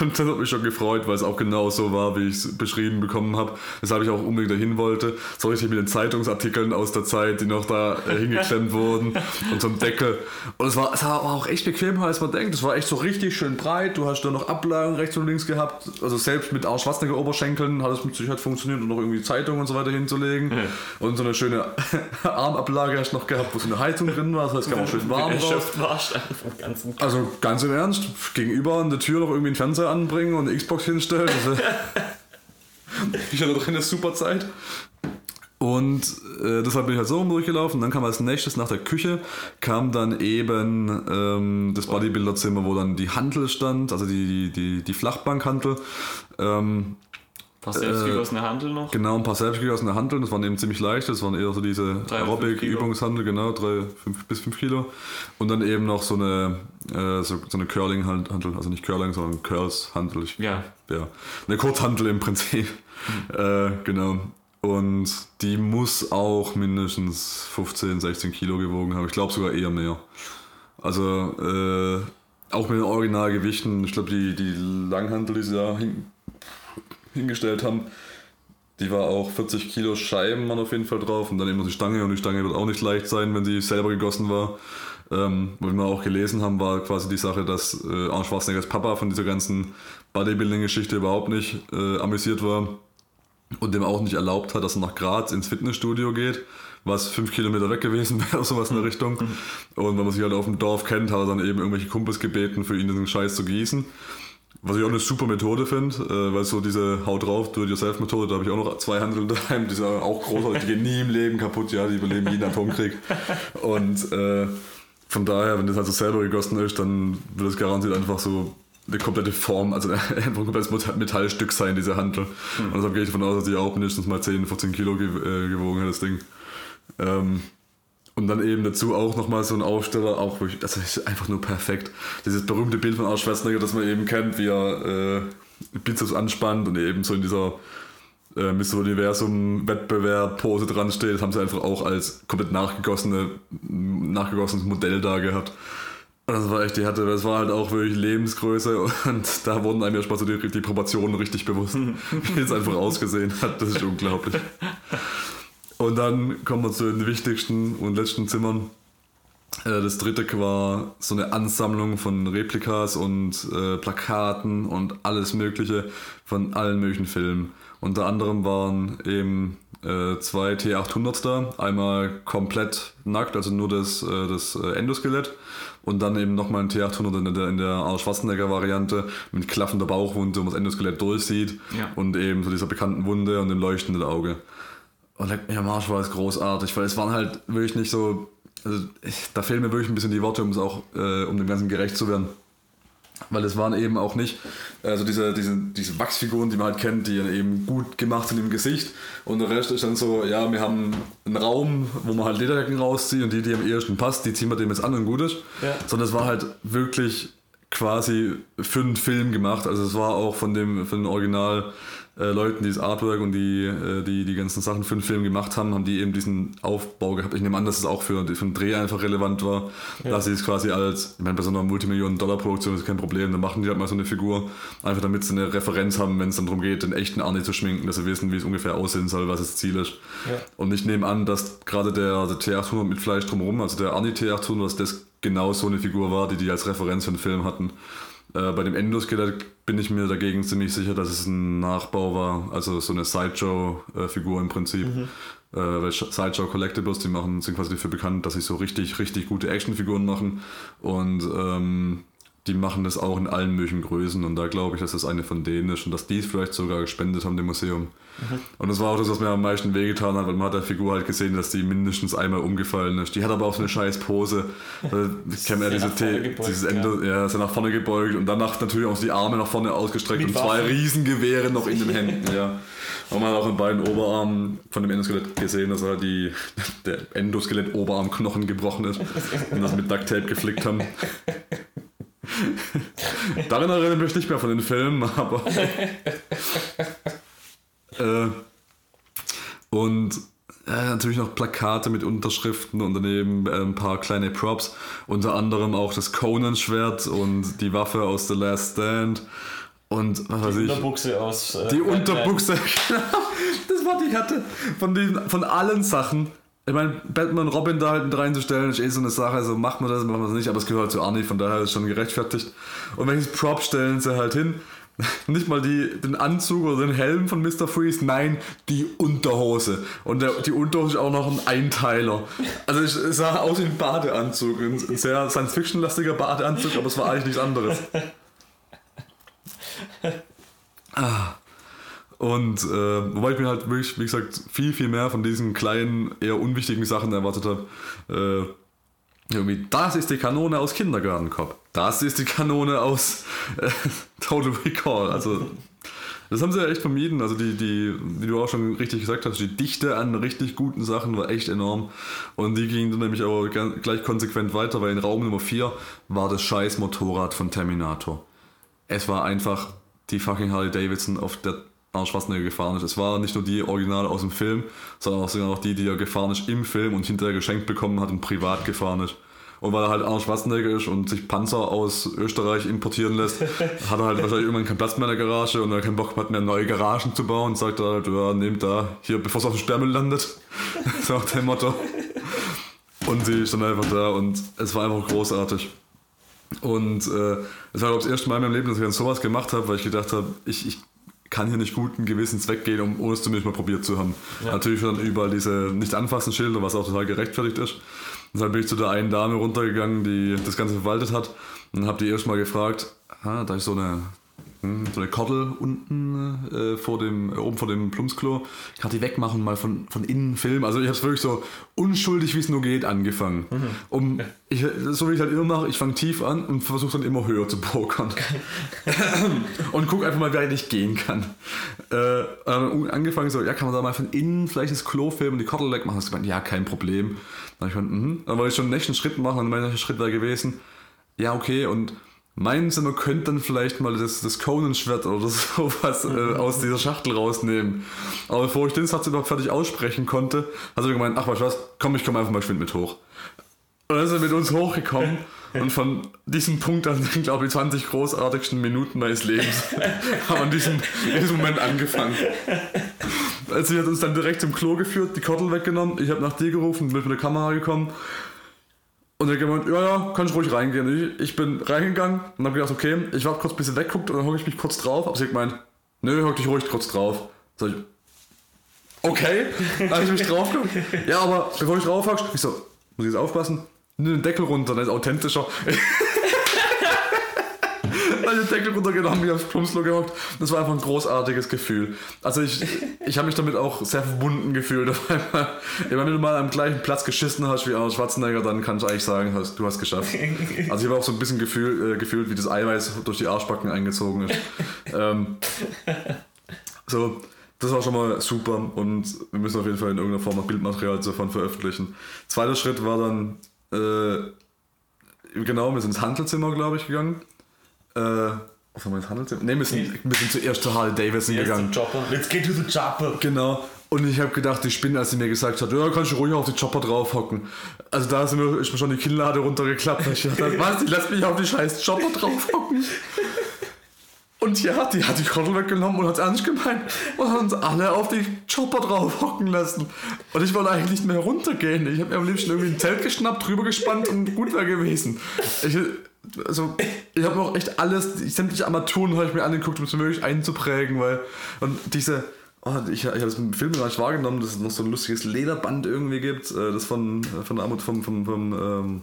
Und das hat mich schon gefreut, weil es auch genau so war, wie ich es beschrieben bekommen habe. Weshalb ich auch unbedingt dahin wollte. So richtig mit den Zeitungsartikeln aus der Zeit, die noch da äh, hingeklemmt wurden und so ein Deckel. Und es war, es war auch echt bequemer, als man denkt. Es war echt so richtig schön breit. Du hast da noch Ablagen rechts und links gehabt. Also selbst mit Arsch Schwarzenegger Oberschenkeln hat es mit Sicherheit funktioniert, um noch irgendwie Zeitungen und so weiter hinzulegen. Und so eine schöne Armablage hast du noch gehabt, wo so eine Heizung drin war. Das heißt, es kam auch schön warm raus. Also ganz im Ernst, gegenüber an der Tür noch irgendwie einen Fernseher anbringen und eine Xbox hinstellen. Ich hatte doch eine super Zeit. Und äh, deshalb bin ich halt so durchgelaufen. Dann kam als nächstes nach der Küche, kam dann eben ähm, das Bodybuilder-Zimmer, wo dann die Handel stand, also die, die, die, die Flachbankhandel. Ähm, paar selbstgegossene Handel noch. Genau, ein paar selbstgegossene Handeln, das waren eben ziemlich leicht, das waren eher so diese fünf Aerobic-Übungshandel, genau, drei, fünf, bis 5 Kilo. Und dann eben noch so eine, äh, so, so eine Curling-Handel, also nicht Curling, sondern Curls-Handel. Ja. ja. Eine Kurzhandel im Prinzip. äh, genau. Und die muss auch mindestens 15, 16 Kilo gewogen haben. Ich glaube sogar eher mehr. Also, äh, auch mit den Originalgewichten, ich glaube, die, die Langhantel, die sie da hin, hingestellt haben, die war auch 40 Kilo Scheiben waren auf jeden Fall drauf und dann eben noch die Stange und die Stange wird auch nicht leicht sein, wenn sie selber gegossen war. Ähm, wo wir auch gelesen haben, war quasi die Sache, dass äh, Arnold Schwarzeneggers Papa von dieser ganzen Bodybuilding-Geschichte überhaupt nicht äh, amüsiert war und dem auch nicht erlaubt hat, dass er nach Graz ins Fitnessstudio geht, was fünf Kilometer weg gewesen wäre, sowas in der Richtung. Und wenn man sich halt auf dem Dorf kennt, hat er dann eben irgendwelche Kumpels gebeten, für ihn den Scheiß zu gießen. Was ich auch eine super Methode finde, äh, weil so diese Haut drauf, Do-it-yourself-Methode, da habe ich auch noch zwei Handeln daheim, die sind auch großartig, die gehen nie im Leben kaputt, ja, die überleben jeden Atomkrieg. Und äh, von daher, wenn das halt so selber gegossen ist, dann wird es garantiert einfach so eine komplette Form, also ein komplettes Metallstück sein, diese Handel. Mhm. Und deshalb gehe ich davon aus, dass die auch mindestens mal 10, 14 Kilo äh, gewogen hat, das Ding. Ähm, und dann eben dazu auch nochmal so ein Aufsteller, auch wirklich, also ist einfach nur perfekt. Dieses berühmte Bild von Arsch Schwarzenegger, das man eben kennt, wie er äh, Bizeps anspannt und eben so in dieser äh, Mr. Universum Pose dran steht, das haben sie einfach auch als komplett nachgegossene, nachgegossenes Modell da gehabt. Und das war echt, die hatte, das war halt auch wirklich Lebensgröße und da wurden einem erstmal so die, die Proportionen richtig bewusst, wie es einfach ausgesehen hat. Das ist unglaublich. Und dann kommen wir zu den wichtigsten und letzten Zimmern. Äh, das dritte war so eine Ansammlung von Replikas und äh, Plakaten und alles Mögliche von allen möglichen Filmen. Unter anderem waren eben äh, zwei T800s da. Einmal komplett nackt, also nur das, äh, das äh, Endoskelett. Und dann eben nochmal ein T800 in der, in der Arnold Schwarzenegger-Variante mit klaffender Bauchwunde, wo man das Endoskelett durchsieht. Ja. Und eben so dieser bekannten Wunde und dem leuchtenden Auge. Und leck mir am Arsch war es großartig, weil es waren halt wirklich nicht so. Also ich, da fehlen mir wirklich ein bisschen die Worte, um es auch, äh, um dem Ganzen gerecht zu werden. Weil es waren eben auch nicht, also diese, diese, diese Wachsfiguren, die man halt kennt, die eben gut gemacht sind im Gesicht. Und der Rest ist dann so, ja, wir haben einen Raum, wo man halt Lederjacken rauszieht und die, die am ehesten passt, die ziehen wir dem jetzt an und gut ist. Ja. Sondern es war halt wirklich quasi für einen Film gemacht. Also es war auch von dem, von dem Original äh, Leuten, die das Artwork und die, äh, die die ganzen Sachen für den Film gemacht haben, haben die eben diesen Aufbau gehabt. Ich nehme an, dass es auch für, für den Dreh einfach relevant war, ja. dass sie es quasi als, ich meine, bei so einer Multimillionen-Dollar-Produktion ist kein Problem, dann machen die halt mal so eine Figur, einfach damit sie eine Referenz haben, wenn es dann darum geht, den echten Arnie zu schminken, dass sie wissen, wie es ungefähr aussehen soll, was das Ziel ist. Ja. Und ich nehme an, dass gerade der, der T800 mit Fleisch drumherum, also der Arnie T800, dass das genau so eine Figur war, die die als Referenz für den Film hatten. Äh, bei dem Endoskelett bin ich mir dagegen ziemlich sicher, dass es ein Nachbau war, also so eine Sideshow-Figur im Prinzip. Mhm. Äh, weil Sideshow Collectibles, die machen, sind quasi dafür bekannt, dass sie so richtig, richtig gute Actionfiguren machen. Und ähm, die machen das auch in allen möglichen Größen und da glaube ich, dass das eine von denen ist und dass die es vielleicht sogar gespendet haben dem Museum. Mhm. Und das war auch das, was mir am meisten wehgetan hat, weil man hat der Figur halt gesehen, dass die mindestens einmal umgefallen ist. Die hat aber auch so eine scheiß Pose. Ich kenne ja diese gebeugt, dieses Ende, ja, ja ist ja nach vorne gebeugt und danach natürlich auch die Arme nach vorne ausgestreckt Mit und zwei Waffen. Riesengewehre noch in den Händen, ja. Und man hat auch in beiden Oberarmen von dem Endoskelett gesehen, dass er die, der Endoskelett-Oberarmknochen gebrochen ist und das mit Duct Tape geflickt haben. Daran erinnere ich mich nicht mehr von den Filmen, aber. äh, und äh, natürlich noch Plakate mit Unterschriften und daneben äh, ein paar kleine Props. Unter anderem auch das Conan-Schwert und die Waffe aus The Last Stand. Und was weiß ich. Die Unterbuchse aus. Äh, die Unterbuchse, genau. Das war die hatte. Von, den, von allen Sachen ich meine, Batman und Robin da halt mit reinzustellen, ist eh so eine Sache, also macht man das, machen wir das nicht, aber es gehört halt zu Arnie, von daher ist es schon gerechtfertigt. Und welches Prop stellen sie halt hin? Nicht mal die, den Anzug oder den Helm von Mr. Freeze, nein, die Unterhose. Und der, die Unterhose ist auch noch ein Einteiler. Also es sah aus wie ein Badeanzug, ein sehr Science-Fiction-lastiger Badeanzug, aber es war eigentlich nichts anderes. Ah. Und äh, wobei ich mir halt wirklich, wie gesagt, viel, viel mehr von diesen kleinen, eher unwichtigen Sachen erwartet habe. Äh, irgendwie, das ist die Kanone aus Kindergarten Cop. Das ist die Kanone aus äh, Total Recall. Also, das haben sie ja echt vermieden. Also, die, die, wie du auch schon richtig gesagt hast, die Dichte an richtig guten Sachen war echt enorm. Und die ging dann nämlich aber gleich konsequent weiter, weil in Raum Nummer 4 war das scheiß Motorrad von Terminator. Es war einfach die fucking Harley Davidson auf der Arnold Schwarzenegger gefahren ist. Es war nicht nur die Originale aus dem Film, sondern auch sogar noch die, die er gefahren ist im Film und hinterher geschenkt bekommen hat und privat gefahren ist. Und weil er halt Arnold Schwarzenegger ist und sich Panzer aus Österreich importieren lässt, hat er halt wahrscheinlich irgendwann keinen Platz mehr in der Garage und er keinen Bock hat mehr neue Garagen zu bauen und sagt er halt, ja, nehmt da hier, bevor es auf dem Sperrmüll landet. so nach dem Motto. Und sie ist dann einfach da und es war einfach großartig. Und äh, es war, glaube ich, das erste Mal in meinem Leben, dass ich dann sowas gemacht habe, weil ich gedacht habe, ich, ich kann hier nicht guten Gewissens weggehen, um, ohne es zumindest mal probiert zu haben. Ja. Natürlich dann überall diese Nicht-Anfassen-Schilder, was auch total gerechtfertigt ist. Und dann bin ich zu der einen Dame runtergegangen, die das Ganze verwaltet hat und habe die erstmal gefragt, ah, da ist so eine so eine Kordel unten äh, vor dem, äh, oben vor dem Plumpsklo. Ich kann die wegmachen, mal von, von innen filmen. Also ich habe es wirklich so unschuldig, wie es nur geht, angefangen. Mhm. Um, ich, so wie ich halt immer mache, ich fange tief an und versuche dann immer höher zu pokern. und gucke einfach mal, wie weit ich gehen kann. Äh, angefangen so, ja, kann man da mal von innen vielleicht das Klo filmen und die Kordel wegmachen? Ich gemeint, ja, kein Problem. Dann, ich gemeint, mhm. dann wollte ich schon den nächsten Schritt machen und mein nächster Schritt wäre gewesen, ja, okay, und Meinen Sie, man könnte dann vielleicht mal das, das Conan-Schwert oder sowas äh, aus dieser Schachtel rausnehmen. Aber bevor ich den Satz überhaupt fertig aussprechen konnte, hat er gemeint, ach weißt du was, komm, ich komme einfach mal geschwind mit hoch. Und dann ist er mit uns hochgekommen und von diesem Punkt an glaube ich, die 20 großartigsten Minuten meines Lebens haben an diesem, in diesem Moment angefangen. Also sie hat uns dann direkt zum Klo geführt, die Kordel weggenommen, ich habe nach dir gerufen, bin mit der Kamera gekommen und er gemeint, ja, ja, kann ich ruhig reingehen. Ich, ich bin reingegangen und habe gedacht, okay, ich warte kurz, bis sie wegguckt und dann hocke ich mich kurz drauf. Aber sie hat gemeint, nö, hock dich ruhig kurz drauf. Sag ich, okay, dann ich mich drauf. Ja, aber bevor ich drauf ich so, muss ich jetzt aufpassen? Nimm den Deckel runter, dann ist authentischer. Habe den Deckel runtergenommen, mich aufs Plumpslo gehockt. Das war einfach ein großartiges Gefühl. Also ich, ich habe mich damit auch sehr verbunden gefühlt. Wenn du mal am gleichen Platz geschissen hast wie Arnold Schwarzenegger, dann kann ich eigentlich sagen, hast, du hast geschafft. Also ich habe auch so ein bisschen gefühl, äh, gefühlt, wie das Eiweiß durch die Arschbacken eingezogen ist. Ähm, so, das war schon mal super und wir müssen auf jeden Fall in irgendeiner Form auch Bildmaterial davon veröffentlichen. Zweiter Schritt war dann, äh, genau, wir sind ins Handelzimmer, glaube ich, gegangen. Äh, was haben wir jetzt handelt? Ne, wir sind, wir sind zuerst zu Harley Davidson yes, gegangen. Chopper. Let's get to the chopper. Genau. Und ich habe gedacht, ich bin, als sie mir gesagt hat, ja, kannst du ruhig auf die Chopper draufhocken. Also da ist mir, ist mir schon die Kinnlade runtergeklappt. Ich dachte, was, die lässt mich auf die scheiß Chopper draufhocken. Und ja, die hat die Kordel weggenommen und hat es ernst gemeint und hat uns alle auf die Chopper drauf hocken lassen. Und ich wollte eigentlich nicht mehr runtergehen. Ich habe mir am liebsten irgendwie ein Zelt geschnappt, drüber gespannt und gut wäre gewesen. Ich, also, ich habe noch echt alles, sämtliche Armaturen habe ich mir angeguckt, um es möglich einzuprägen, weil. Und diese. Oh, ich, ich habe das im Film gar nicht wahrgenommen, dass es noch so ein lustiges Lederband irgendwie gibt, äh, das von, von der vom, vom, vom, ähm,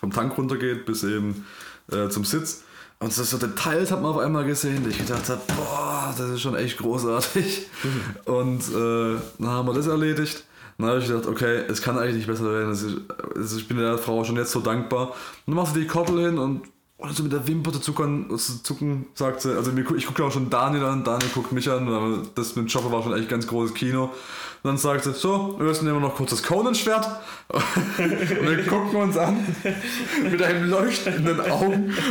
vom Tank runtergeht bis eben äh, zum Sitz. Und so, so Details hat man auf einmal gesehen, die ich gedacht habe, boah, das ist schon echt großartig. Mhm. Und äh, dann haben wir das erledigt. Dann habe ich gedacht, okay, es kann eigentlich nicht besser werden. Also ich bin der Frau schon jetzt so dankbar. Und dann machst du die Kottel hin und ohne so mit der Wimper zu zuckern, zu zucken, sagt sie. Also ich gucke auch schon Daniel an, Daniel guckt mich an, das mit dem Chopper war schon echt ganz großes Kino. Und dann sagt sie, so, wir müssen immer noch kurz das Conan-Schwert. und wir gucken uns an mit einem Leuchten in den Augen.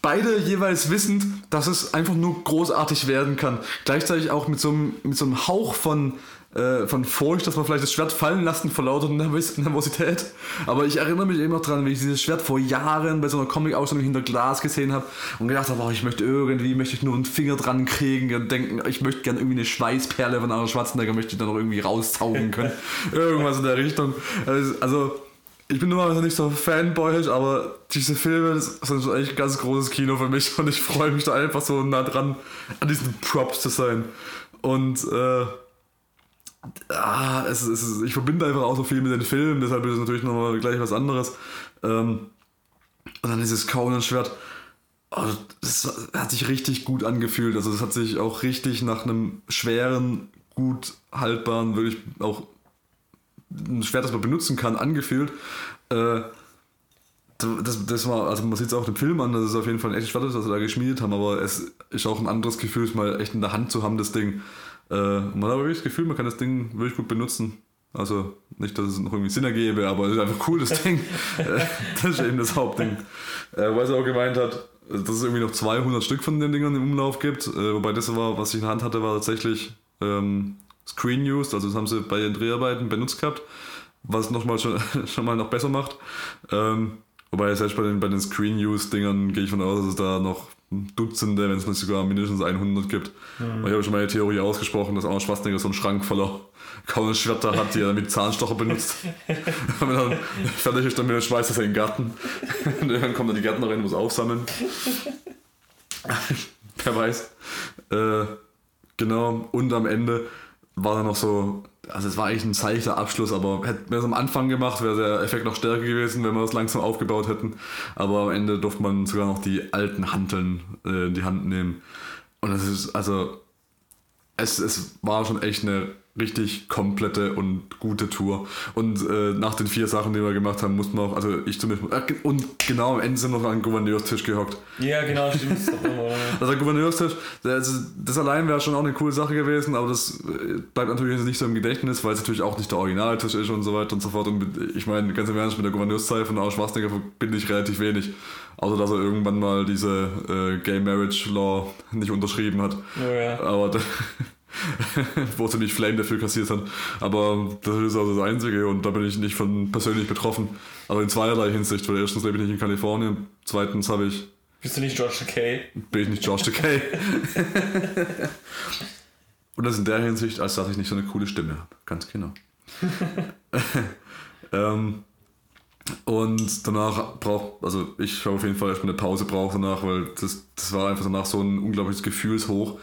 Beide jeweils wissend, dass es einfach nur großartig werden kann. Gleichzeitig auch mit so einem, mit so einem Hauch von äh, von Furcht, dass man vielleicht das Schwert fallen lassen vor lauter Nervosität. Aber ich erinnere mich eben noch dran, wie ich dieses Schwert vor Jahren bei so einer Comic-Ausstellung hinter Glas gesehen habe und gedacht habe, oh, ich möchte irgendwie, möchte ich nur einen Finger dran kriegen und denken, ich möchte gerne irgendwie eine Schweißperle von einer Schwarzenegger, möchte ich dann noch irgendwie rauszaugen können. Irgendwas in der Richtung. Also, also ich bin normalerweise nicht so fanboyisch, aber diese Filme sind echt ein ganz großes Kino für mich und ich freue mich da einfach so nah dran, an diesen Props zu sein. Und äh, ah, es, es, ich verbinde einfach auch so viel mit den Filmen, deshalb ist es natürlich nochmal gleich was anderes. Ähm, und dann dieses Conan-Schwert. Oh, das hat sich richtig gut angefühlt. Also, es hat sich auch richtig nach einem schweren, gut haltbaren, wirklich auch ein Schwert, das man benutzen kann, angefühlt. Äh, das, das war, also man sieht es auch im Film an, das ist auf jeden Fall ein echtes Schwert, das sie da geschmiedet haben, aber es ist auch ein anderes Gefühl, es mal echt in der Hand zu haben, das Ding. Äh, man hat wirklich das Gefühl, man kann das Ding wirklich gut benutzen. Also nicht, dass es noch irgendwie Sinn ergebe, aber es ist einfach cool, das Ding. Äh, das ist eben das Hauptding. Äh, weil er auch gemeint hat, dass es irgendwie noch 200 Stück von den Dingern im Umlauf gibt. Äh, wobei das war, was ich in der Hand hatte, war tatsächlich ähm, Screen Used. Also das haben sie bei den Dreharbeiten benutzt gehabt. was nochmal schon, schon mal noch besser macht. Ähm, wobei selbst bei den, bei den Screen-Use-Dingern gehe ich von aus, dass es da noch Dutzende, wenn es nicht sogar mindestens 100 gibt. Und ich habe schon meine Theorie ausgesprochen, dass Arnold Schwarzenegger so einen Schrank voller Kaunenschwerter hat, die er mit Zahnstocher benutzt. Wenn er dann fertig ist, dann schmeißt er seinen Garten. Und dann kommt dann die Gärtnerin und muss aufsammeln. Wer weiß. Äh, genau. Und am Ende war dann noch so, also es war eigentlich ein seichter Abschluss, aber hätten wir es am Anfang gemacht, wäre der Effekt noch stärker gewesen, wenn wir es langsam aufgebaut hätten. Aber am Ende durfte man sogar noch die alten Hanteln äh, in die Hand nehmen. Und es ist, also, es, es war schon echt eine richtig komplette und gute Tour. Und äh, nach den vier Sachen, die wir gemacht haben, mussten wir auch, also ich zumindest, äh, und genau am Ende sind wir noch an den Gouverneurstisch gehockt. Ja, genau, stimmt. Also der Gouverneurstisch, das, das allein wäre schon auch eine coole Sache gewesen, aber das äh, bleibt natürlich nicht so im Gedächtnis, weil es natürlich auch nicht der Originaltisch ist und so weiter und so fort. Und ich meine, ganz im Ernst, mit der Gouverneurszeit von Arsch Schwarzenegger verbinde ich relativ wenig. Außer dass er irgendwann mal diese äh, Gay Marriage Law nicht unterschrieben hat. Ja, ja. Aber da, wo ziemlich Flame dafür kassiert hat. Aber das ist also das Einzige und da bin ich nicht von persönlich betroffen. Aber in zweierlei Hinsicht, weil erstens lebe ich nicht in Kalifornien, zweitens habe ich, Bist du nicht George Takei? bin ich nicht George Takei. und das in der Hinsicht, als dass ich nicht so eine coole Stimme habe. Ganz genau. ähm, und danach braucht, also ich habe auf jeden Fall erstmal eine Pause braucht danach, weil das, das war einfach danach so ein unglaubliches Gefühlshoch,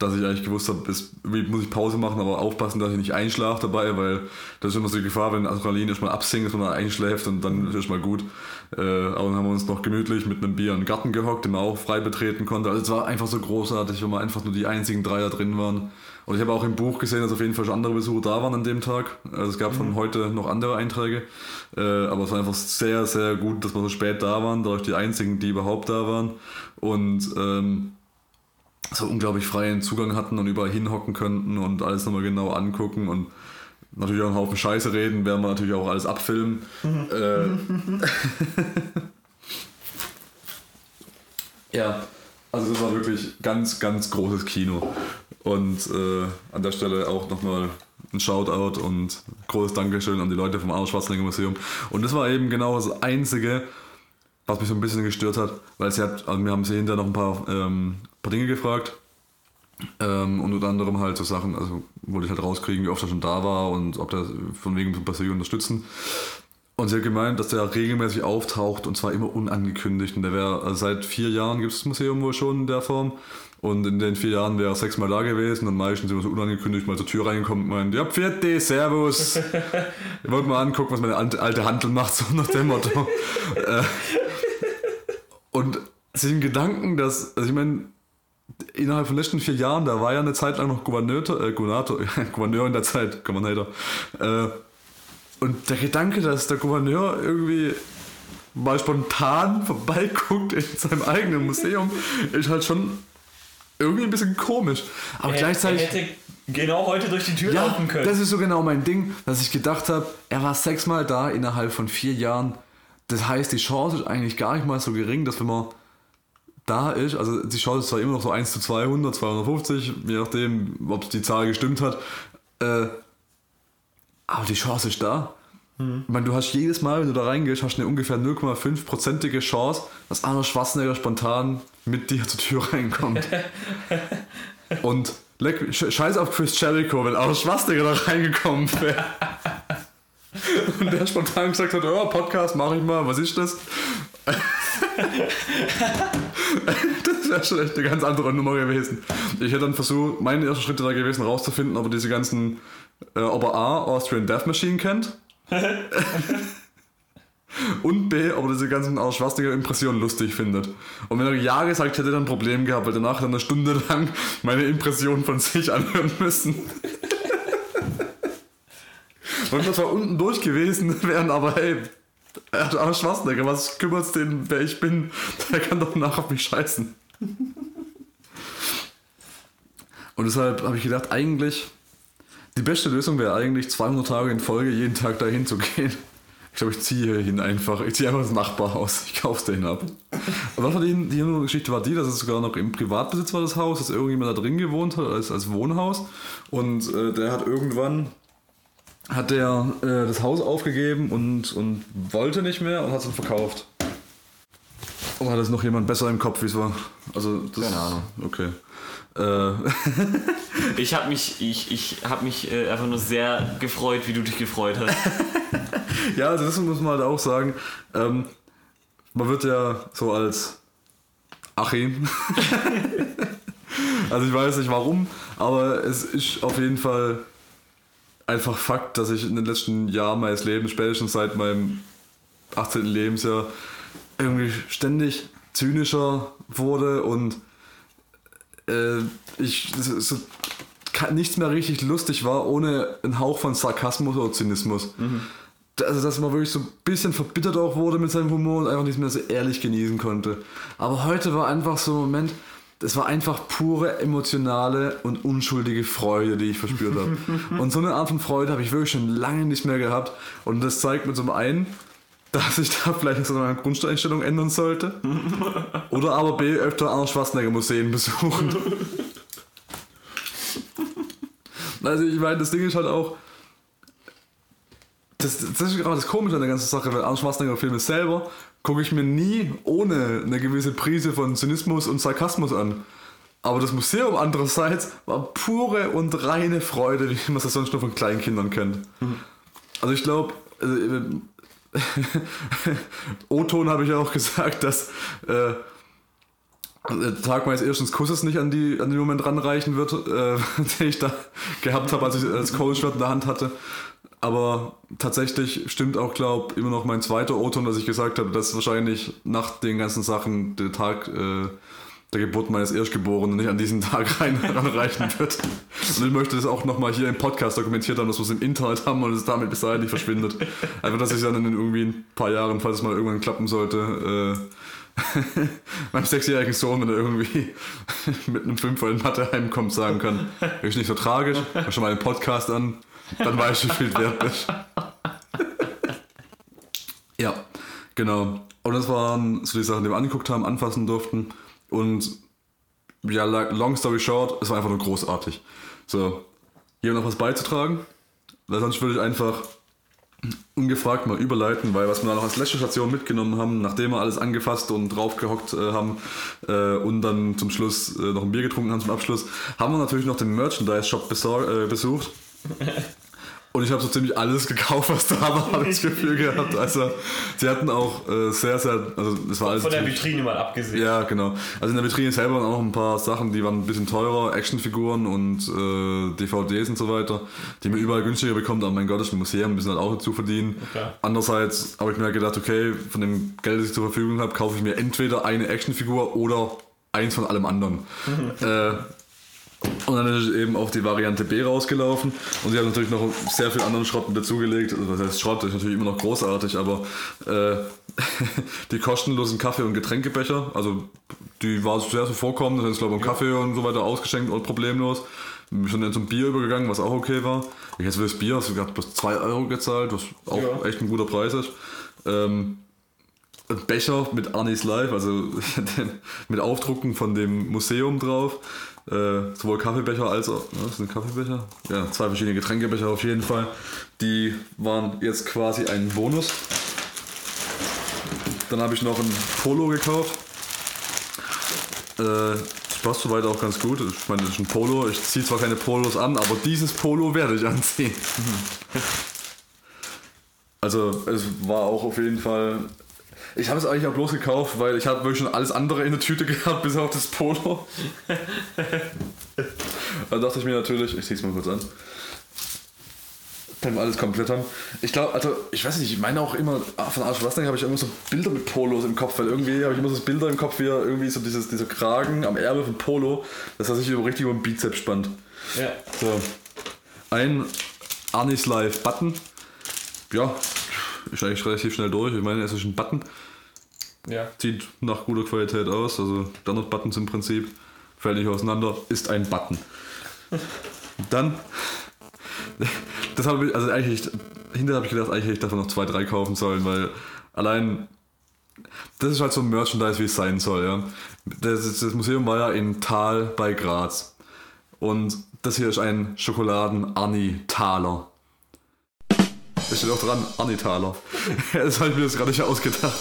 dass ich eigentlich gewusst habe, irgendwie muss ich Pause machen, aber aufpassen, dass ich nicht einschlafe dabei, weil das ist immer so die Gefahr, wenn Adrenalin erstmal absinkt, dass man dann einschläft und dann ist erstmal gut. Äh, aber dann haben wir uns noch gemütlich mit einem Bier in den Garten gehockt, den man auch frei betreten konnte. Also es war einfach so großartig, wenn wir einfach nur die einzigen drei da drin waren. Und ich habe auch im Buch gesehen, dass auf jeden Fall schon andere Besucher da waren an dem Tag. Also es gab von heute noch andere Einträge. Äh, aber es war einfach sehr, sehr gut, dass wir so spät da waren, dadurch die einzigen, die überhaupt da waren. Und ähm, so unglaublich freien Zugang hatten und überall hinhocken könnten und alles nochmal genau angucken und natürlich auch einen Haufen Scheiße reden, werden wir natürlich auch alles abfilmen. äh, ja, also das war wirklich ganz, ganz großes Kino. Und äh, an der Stelle auch nochmal ein Shoutout und großes Dankeschön an die Leute vom Arnold Schwarzenegger Museum. Und das war eben genau das Einzige, was mich so ein bisschen gestört hat, weil sie hat, also wir haben sie hinterher noch ein paar, ähm, paar Dinge gefragt. Ähm, und unter anderem halt so Sachen, also wollte ich halt rauskriegen, wie oft er schon da war und ob der von wegen von Persönlich unterstützen. Und sie hat gemeint, dass der regelmäßig auftaucht und zwar immer unangekündigt. Und der wäre, also seit vier Jahren gibt es das Museum wohl schon in der Form. Und in den vier Jahren wäre er sechsmal da gewesen und meistens immer so unangekündigt mal zur Tür reinkommt und meint, ja, Pferde, Servus. Ich wollte mal angucken, was meine alte Handel macht, so nach dem Motto. Äh, und sich im Gedanken, dass, also ich meine, innerhalb von den letzten vier Jahren, da war ja eine Zeit lang noch Gouverneur, äh, Gouverneur, Gouverneur in der Zeit, Gouverneur. Äh, und der Gedanke, dass der Gouverneur irgendwie mal spontan vorbeiguckt in seinem eigenen Museum, ist halt schon irgendwie ein bisschen komisch. Aber gleichzeitig. Er hätte genau heute durch die Tür Ja, laufen können. das ist so genau mein Ding, dass ich gedacht habe, er war sechsmal da innerhalb von vier Jahren. Das heißt, die Chance ist eigentlich gar nicht mal so gering, dass wenn man da ist, also die Chance ist zwar immer noch so 1 zu 200, 250, je nachdem, ob die Zahl gestimmt hat, äh, aber die Chance ist da. Ich meine, du hast jedes Mal, wenn du da reingehst, hast du eine ungefähr 0,5-prozentige Chance, dass Arnold Schwarzenegger spontan mit dir zur Tür reinkommt. Und leck, sch- scheiß auf Chris Jericho, wenn Arnold Schwarzenegger da reingekommen wäre. Und der spontan gesagt hat, oh, Podcast mache ich mal, was ist das? das wäre schon echt eine ganz andere Nummer gewesen. Ich hätte dann versucht, mein erster Schritt da gewesen, rauszufinden, ob er diese ganzen, äh, ob er A, Austrian Death Machine kennt. Und B, ob er diese ganzen Arnold Schwarzenegger Impressionen lustig findet. Und wenn er Ja gesagt hätte, dann ein Problem gehabt, weil danach dann eine Stunde lang meine Impressionen von sich anhören müssen. Und das war unten durch gewesen wären, aber hey, er hat Arnold Schwarzenegger, was kümmert's den, wer ich bin? Der kann doch nach auf mich scheißen. Und deshalb habe ich gedacht, eigentlich, die beste Lösung wäre eigentlich 200 Tage in Folge jeden Tag dahin zu gehen. Ich glaube, ich ziehe hier hin einfach. Ich ziehe einfach das Nachbarhaus. Ich kauf's dahin ab. Aber was die, die Geschichte war die, dass es sogar noch im Privatbesitz war, das Haus, dass irgendjemand da drin gewohnt hat, als, als Wohnhaus. Und äh, der hat irgendwann hat der äh, das Haus aufgegeben und, und wollte nicht mehr und hat es dann verkauft. Oder hat es noch jemand besser im Kopf, wie es war? Also, das, Keine Ahnung. Okay. Äh, Ich habe mich, ich, ich hab mich äh, einfach nur sehr gefreut, wie du dich gefreut hast. ja, also das muss man halt auch sagen. Ähm, man wird ja so als Achim. also ich weiß nicht warum, aber es ist auf jeden Fall einfach Fakt, dass ich in den letzten Jahren meines Lebens, spätestens seit meinem 18. Lebensjahr, irgendwie ständig zynischer wurde und äh, ich so, nichts mehr richtig lustig war, ohne einen Hauch von Sarkasmus oder Zynismus. Also, dass man wirklich so ein bisschen verbittert auch wurde mit seinem Humor und einfach nicht mehr so ehrlich genießen konnte. Aber heute war einfach so ein Moment, das war einfach pure emotionale und unschuldige Freude, die ich verspürt habe. und so eine Art von Freude habe ich wirklich schon lange nicht mehr gehabt. Und das zeigt mir zum einen, dass ich da vielleicht so meine Grundeinstellung ändern sollte. Oder aber B, öfter Arnold Schwarzenegger Museen besuchen. also ich meine, das Ding ist halt auch, das, das ist gerade das Komische an der ganzen Sache, weil Arnold Schwarzenegger Filme selber gucke ich mir nie ohne eine gewisse Prise von Zynismus und Sarkasmus an. Aber das Museum andererseits war pure und reine Freude, wie man es sonst nur von kleinen Kindern kennt. Also ich glaube, also, äh, O-Ton habe ich ja auch gesagt, dass äh, der Tag meines ersten Kusses nicht an, die, an den Moment ranreichen wird, äh, den ich da gehabt habe, als ich das Coachschwert in der Hand hatte. Aber tatsächlich stimmt auch, glaube immer noch mein zweiter O-Ton, dass ich gesagt habe, dass wahrscheinlich nach den ganzen Sachen der Tag äh, der Geburt meines Erstgeborenen nicht an diesen Tag rein, wird. Und ich möchte das auch nochmal hier im Podcast dokumentiert haben, dass wir es im Internet haben und es damit bis dahin nicht verschwindet. Einfach, dass ich dann in irgendwie ein paar Jahren, falls es mal irgendwann klappen sollte, äh, meinem sechsjährigen Sohn, wenn er irgendwie mit einem Fünfer in Mathe heimkommt, sagen kann, ist nicht so tragisch, hör schon mal einen Podcast an, dann weiß ich, wie viel wert ist. Ja, genau. Und das waren so die Sachen, die wir angeguckt haben, anfassen durften. Und ja, long story short, es war einfach nur großartig. So, jemand noch was beizutragen? Weil sonst würde ich einfach ungefragt mal überleiten, weil was wir da noch als letzte Station mitgenommen haben, nachdem wir alles angefasst und draufgehockt äh, haben äh, und dann zum Schluss äh, noch ein Bier getrunken haben zum Abschluss, haben wir natürlich noch den Merchandise-Shop äh, besucht. Und ich habe so ziemlich alles gekauft, was da war, habe ich das Gefühl gehabt. Also, sie hatten auch äh, sehr, sehr, also es war alles Von der Vitrine mal abgesehen. ja, genau. Also in der Vitrine selber waren auch noch ein paar Sachen, die waren ein bisschen teurer, Actionfiguren und äh, DVDs und so weiter, die man überall günstiger bekommt, aber mein Gott, das ist ein Museum, müssen halt auch dazu verdienen. Klar. Andererseits habe ich mir halt gedacht, okay, von dem Geld, das ich zur Verfügung habe, kaufe ich mir entweder eine Actionfigur oder eins von allem anderen. äh, und dann ist eben auch die Variante B rausgelaufen und sie haben natürlich noch sehr viel anderen Schrott dazugelegt. Also was heißt Schrott, das ist natürlich immer noch großartig, aber äh, die kostenlosen Kaffee- und Getränkebecher, also die war sehr so vorkommen, das heißt, glaube ich, Kaffee und so weiter ausgeschenkt und problemlos. Wir sind dann zum Bier übergegangen, was auch okay war. Ich jetzt für das Bier, hast du gerade bloß 2 Euro gezahlt, was auch Ja. echt ein guter Preis ist. Ähm, ein Becher mit Arnis Live, also mit Aufdrucken von dem Museum drauf. Äh, sowohl Kaffeebecher als auch. Ne, sind Kaffeebecher? Ja, zwei verschiedene Getränkebecher auf jeden Fall. Die waren jetzt quasi ein Bonus. Dann habe ich noch ein Polo gekauft. Äh, passt soweit auch ganz gut. Ich meine, das ist ein Polo. Ich ziehe zwar keine Polos an, aber dieses Polo werde ich anziehen. Also es war auch auf jeden Fall. Ich habe es eigentlich auch bloß gekauft, weil ich habe wirklich schon alles andere in der Tüte gehabt, bis auf das Polo. da dachte ich mir natürlich, ich ziehe es mal kurz an. Wenn wir alles komplett haben. Ich glaube, also, ich weiß nicht, ich meine auch immer, ah, von Arsch Schwarzenegger habe ich immer so Bilder mit Polos im Kopf, weil irgendwie habe ich immer so Bilder im Kopf, wie irgendwie so dieses, dieser Kragen am Ärmel von Polo, dass er sich über richtig über den Bizeps spannt. Ja. So. Ein Arnis Live Button. Ja, ist eigentlich relativ schnell durch. Ich meine, es ist ein Button. ja. Sieht nach guter Qualität aus. Also Standard-Buttons im Prinzip. Fällt nicht auseinander. Ist ein Button. Dann. Das habe ich, also eigentlich, hinterher habe ich gedacht, eigentlich hätte ich davon noch zwei, drei kaufen sollen, weil allein. Das ist halt so ein Merchandise, wie es sein soll, ja. Das, das Museum war ja in Tal bei Graz. Und das hier ist ein Schokoladen-Arni-Taler. Da steht auch dran, Anitaler. das habe ich mir das gerade nicht ausgedacht.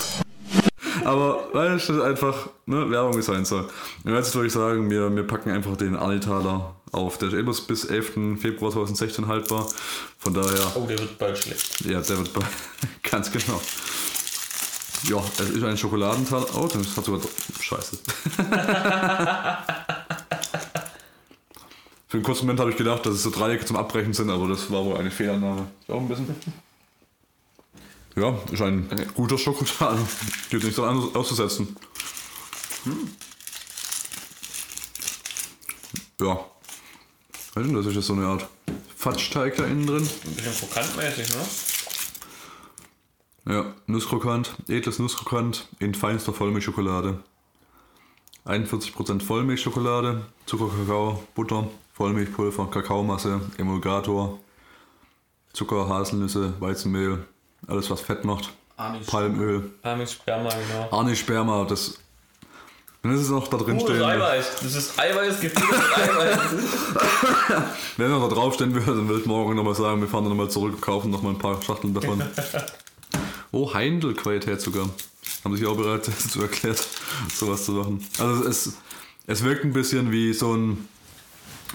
Aber weil es steht einfach, ne, Werbung sein soll. Und jetzt würde ich sagen, wir, wir packen einfach den Anitaler auf. Der ist eh bloß bis 11. Februar 2016 haltbar. Von daher, Oh, der wird bald schlecht. ja, der wird bei, ganz genau. Ja, es ist ein Schokoladentaler. Oh, das hat sogar. Scheiße. Für einen kurzen Moment habe ich gedacht, dass es so Dreiecke zum Abbrechen sind, aber das war wohl eine Fehlannahme. Ist auch ein bisschen. Ja, ist ein guter Schokolade. Gibt nichts anderes auszusetzen. Ja. Was ist denn das? Ist das so eine Art Fatschteig da innen drin? Ein bisschen krokantmäßig, ne? Ja, Nusskrokant, edles Nusskrokant in feinster Vollmilchschokolade. 41% Vollmilchschokolade, Zucker, Kakao, Butter, Vollmilchpulver, Kakaomasse, Emulgator, Zucker, Haselnüsse, Weizenmehl, alles was Fett macht, Anis. Palmöl, Ah, mit Sperma, genau. Arnisperma, das. Wenn es noch da drin Pures stehen, Eiweiß. Das ist Eiweiß, gefülltes Eiweiß. wenn noch da drauf stehen würde, dann würde ich morgen nochmal sagen, wir fahren dann nochmal zurück und kaufen nochmal ein paar Schachteln davon. oh, Heindl-Qualität sogar. Haben sich auch bereit dazu erklärt, sowas zu machen. Also es, es wirkt ein bisschen wie so ein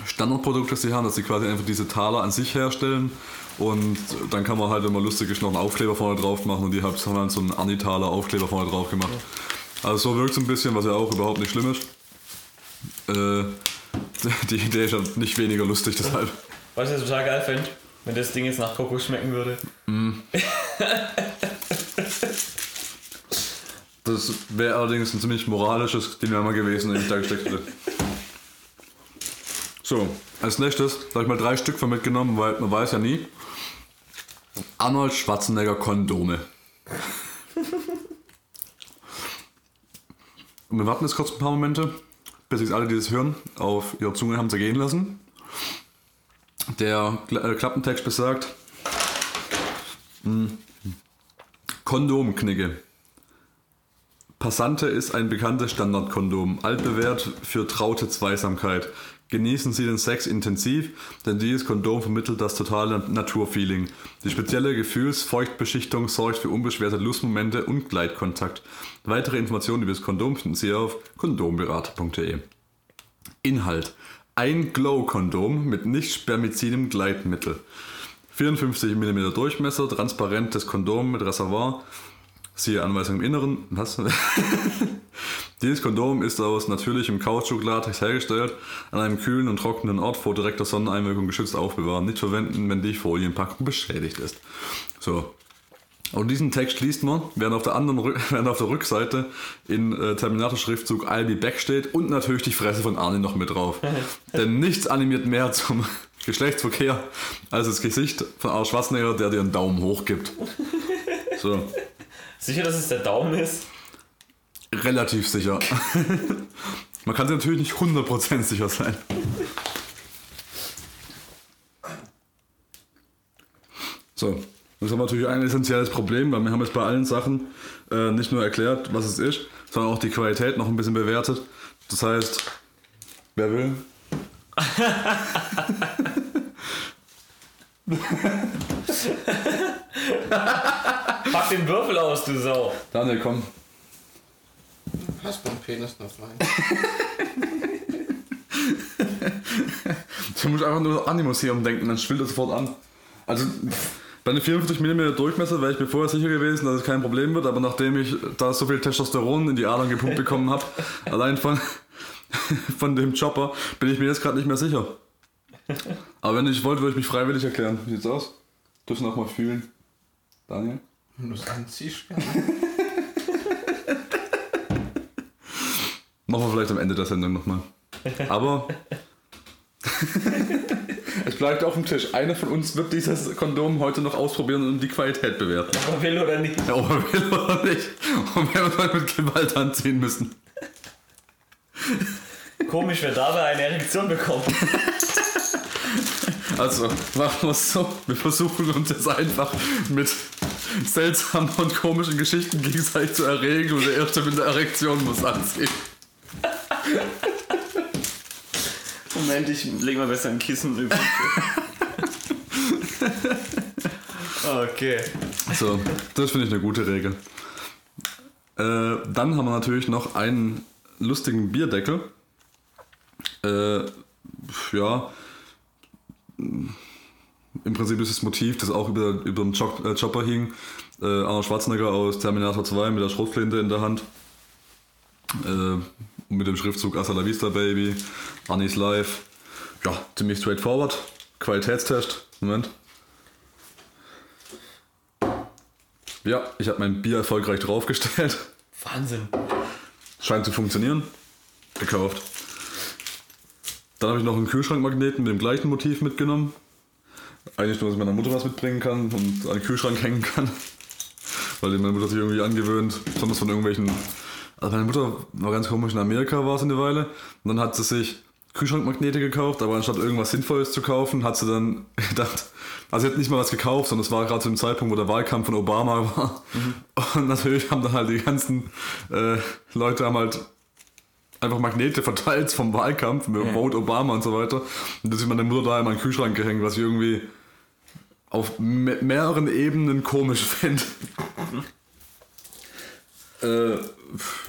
Standardprodukt, das sie haben, dass sie quasi einfach diese Taler an sich herstellen und dann kann man halt, wenn man lustig ist, noch einen Aufkleber vorne drauf machen und die haben dann so einen Anitaler Aufkleber vorne drauf gemacht. Also so wirkt es ein bisschen, was ja auch überhaupt nicht schlimm ist. Äh, die Idee ist ja nicht weniger lustig, deshalb. Weißt du, was ich total geil fände? Wenn das Ding jetzt nach Kokos schmecken würde. Das wäre allerdings ein ziemlich moralisches Dilemma gewesen, den ich da gesteckt hätte. So, als nächstes habe ich mal drei Stück von mitgenommen, weil man weiß ja nie. Arnold Schwarzenegger Kondome. Und wir warten jetzt kurz ein paar Momente, bis sich alle, die das hören, auf ihre Zunge haben zergehen lassen. Der äh, Klappentext besagt: hm, Kondomknicke. Passante ist ein bekanntes Standardkondom, altbewährt für traute Zweisamkeit. Genießen Sie den Sex intensiv, denn dieses Kondom vermittelt das totale Naturfeeling. Die spezielle Gefühlsfeuchtbeschichtung sorgt für unbeschwerte Lustmomente und Gleitkontakt. Weitere Informationen über das Kondom finden Sie auf kondomberater.de. Inhalt: Ein Glow-Kondom mit nicht spermizidem Gleitmittel. 54 mm Durchmesser, transparentes Kondom mit Reservoir. Siehe Anweisung im Inneren. Was? Dieses Kondom ist aus natürlichem Kautschuk-Latex hergestellt, an einem kühlen und trockenen Ort vor direkter Sonneneinwirkung geschützt aufbewahren. Nicht verwenden, wenn die Folienpackung beschädigt ist. So. Und diesen Text liest man, während auf der anderen während auf der Rückseite in äh, Terminator-Schriftzug I'll be back steht und natürlich die Fresse von Arne noch mit drauf. Denn nichts animiert mehr zum Geschlechtsverkehr als das Gesicht von Arnold Schwarzenegger, der dir einen Daumen hoch gibt. So. Sicher, dass es der Daumen ist? Relativ sicher. Man kann sich natürlich nicht 100% sicher sein. So, das ist natürlich ein essentielles Problem, weil wir haben jetzt bei allen Sachen äh, nicht nur erklärt, was es ist, sondern auch die Qualität noch ein bisschen bewertet. Das heißt, wer will? Pack den Würfel aus, du Sau. Daniel, komm. Hast du einen Penis noch rein? Du musst einfach nur an die Museum denken, dann schwillt er sofort an. Also bei einem 44 mm Durchmesser wäre ich mir vorher sicher gewesen, dass es kein Problem wird, aber nachdem ich da so viel Testosteron in die Adern gepumpt bekommen habe, allein von, von dem Chopper, bin ich mir jetzt gerade nicht mehr sicher. Aber wenn ich wollte, würde ich mich freiwillig erklären. Wie sieht's aus? Dürfen noch mal fühlen. Daniel? Wenn du es anziehst, ja. Machen wir vielleicht am Ende der Sendung nochmal. Aber es bleibt auf dem Tisch. Einer von uns wird dieses Kondom heute noch ausprobieren und die Qualität bewerten. Ob er will oder nicht. Ja, ob er will oder nicht. Und wenn wir mal mit Gewalt anziehen müssen. Komisch, wer dabei eine Erektion bekommt. Also, machen wir es so. Wir versuchen uns jetzt einfach mit seltsamen und komischen Geschichten gegenseitig zu erregen und der Erste mit der Erektion muss anziehen. Moment, ich leg mal besser ein Kissen über. Okay. So, das finde ich eine gute Regel. Äh, dann haben wir natürlich noch einen lustigen Bierdeckel. Äh, ja, im Prinzip ist das Motiv, das auch über, über dem Chop, äh, Chopper hing. Äh, Arnold Schwarzenegger aus Terminator 2 mit der Schrotflinte in der Hand. Äh, mit dem Schriftzug Hasta la Vista Baby, Annie's Life. Ja, ziemlich straightforward. Qualitätstest. Moment. Ja, ich habe mein Bier erfolgreich draufgestellt. Wahnsinn. Scheint zu funktionieren. Gekauft. Dann habe ich noch einen Kühlschrankmagneten mit dem gleichen Motiv mitgenommen. Eigentlich nur, dass ich meiner Mutter was mitbringen kann und an den Kühlschrank hängen kann. Weil die meine Mutter sich irgendwie angewöhnt, besonders von irgendwelchen. Also meine Mutter war ganz komisch, in Amerika war es eine Weile. Und dann hat sie sich Kühlschrankmagnete gekauft, aber anstatt irgendwas Sinnvolles zu kaufen, hat sie dann gedacht, also sie hat nicht mal was gekauft, sondern es war gerade zu dem Zeitpunkt, wo der Wahlkampf von Obama war. Und natürlich haben dann halt die ganzen äh, Leute haben halt einfach Magnete verteilt vom Wahlkampf mit Vote Obama und so weiter. Und das ist meine Mutter da in meinen Kühlschrank gehängt, was ich irgendwie auf me mehreren Ebenen komisch finde. äh,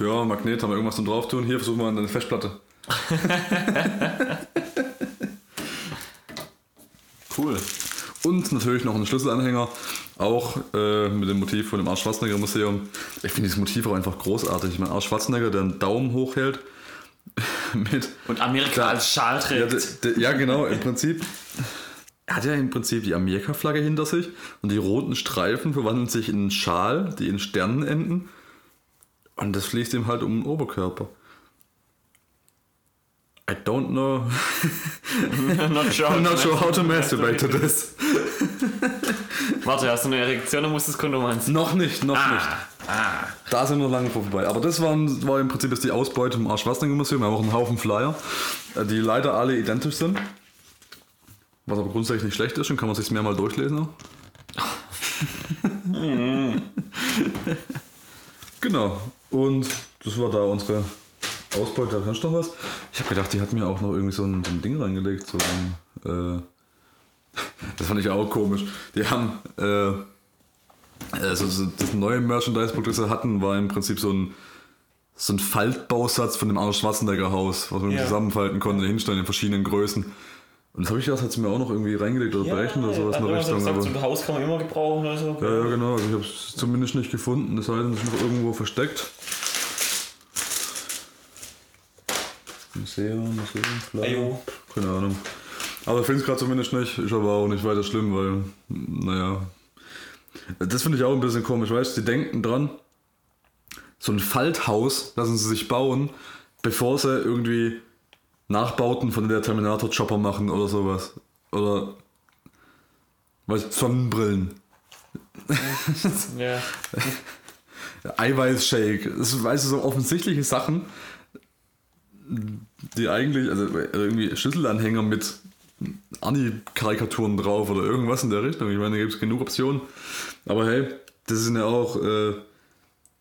ja, Magnet, haben wir irgendwas zum drauf tun? Hier versuchen wir eine Festplatte. Cool. Und natürlich noch einen Schlüsselanhänger, auch äh, mit dem Motiv von dem Arsch Schwarzenegger Museum. Ich finde dieses Motiv auch einfach großartig. Ich meine, Arsch Schwarzenegger, der einen Daumen hochhält mit Und Amerika als Schal Ja, trägt. d- d- ja, genau, im Prinzip. Er hat ja im Prinzip die Amerika-Flagge hinter sich und die roten Streifen verwandeln sich in einen Schal, die in Sternen enden. Und das fließt ihm halt um den Oberkörper. I don't know. Not sure. I'm not sure how to masturbate to this. Warte, hast du eine Erektion oder musst du das Kondom anziehen? Noch nicht, noch nicht. Ah. Da sind wir lange vorbei. Aber das waren, war im Prinzip jetzt die Ausbeute im Arsch-Schwarzenegger-Museum. Wir haben auch einen Haufen Flyer, äh, die leider alle identisch sind. Was aber grundsätzlich nicht schlecht ist und kann man sich mehr mal durchlesen. genau. Und das war da unsere Ausbeute. Kannst du noch was? Ich habe gedacht, die hat mir auch noch irgendwie so ein, so ein Ding reingelegt. So ein, äh, das fand ich auch komisch. Die haben äh, also so das neue Merchandise-Produkt, das sie hatten, war im Prinzip so ein, so ein Faltbausatz von dem Arnold Schwarzenegger Haus, was man Ja. zusammenfalten konnte, hinstellen in verschiedenen Größen. Und das habe ich gedacht, hat sie mir auch noch irgendwie reingelegt oder berechnet oder sowas in der Richtung. Aber, ein Haus kann man immer gebrauchen oder so. ja, ja, genau. Also ich habe es zumindest nicht gefunden, sei denn, es ist noch irgendwo versteckt. Museum, Museum. Ajo. Keine Ahnung. Aber ich finde es gerade zumindest nicht. Ist aber auch nicht weiter schlimm, weil, naja. Das finde ich auch ein bisschen komisch, weißt du? Die denken dran, so ein Falthaus lassen sie sich bauen, bevor sie irgendwie Nachbauten von der Terminator Chopper machen oder sowas. Oder, weißt du, Sonnenbrillen. Ja. Eiweißshake. Das weißt du, so offensichtliche Sachen, die eigentlich, also irgendwie Schlüsselanhänger mit Anni-Karikaturen drauf oder irgendwas in der Richtung. Ich meine, da gibt es genug Optionen. Aber hey, das sind ja auch, äh,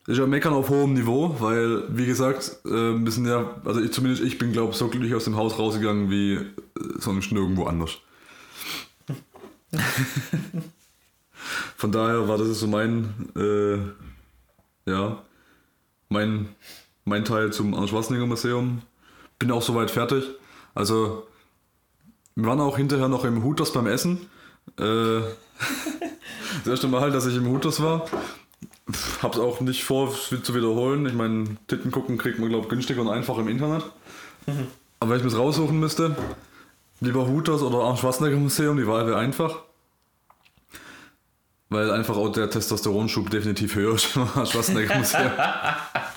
ist ja Meckern auf hohem Niveau, weil, wie gesagt, äh, wir sind ja, also ich, zumindest ich bin, glaube ich, so glücklich aus dem Haus rausgegangen wie äh, sonst nirgendwo anders. Von daher war das so mein, äh, ja, mein, mein Teil zum Arnold Schwarzenegger Museum. Bin auch soweit fertig. Also, wir waren auch hinterher noch im Hooters beim Essen. Äh, das erste Mal, dass ich im Hooters war. Hab's auch nicht vor, es zu wiederholen. Ich meine, Titten gucken kriegt man, glaube ich, günstiger und einfach im Internet. Aber wenn ich mir raussuchen müsste, lieber Hooters oder Arnold Schwarzenegger Museum, die Wahl wäre einfach. Weil einfach auch der Testosteronschub definitiv höher ist im Schwarzenegger Museum.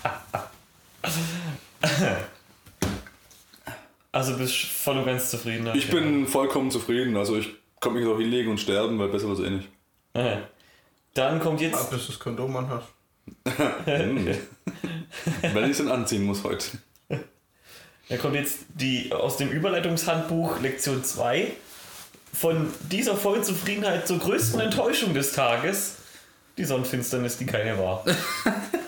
Also bist du voll und ganz zufrieden. Ich bin vollkommen zufrieden. Also ich kann mich auch hinlegen und sterben, weil besser wird es eh nicht. Aha. Dann kommt jetzt. Ab, dass du das Kondom anhast. Wenn ich es denn anziehen muss heute. Dann kommt jetzt die aus dem Überleitungshandbuch Lektion 2. Von dieser vollen Zufriedenheit zur größten Enttäuschung des Tages. Die Sonnenfinsternis, die keine war.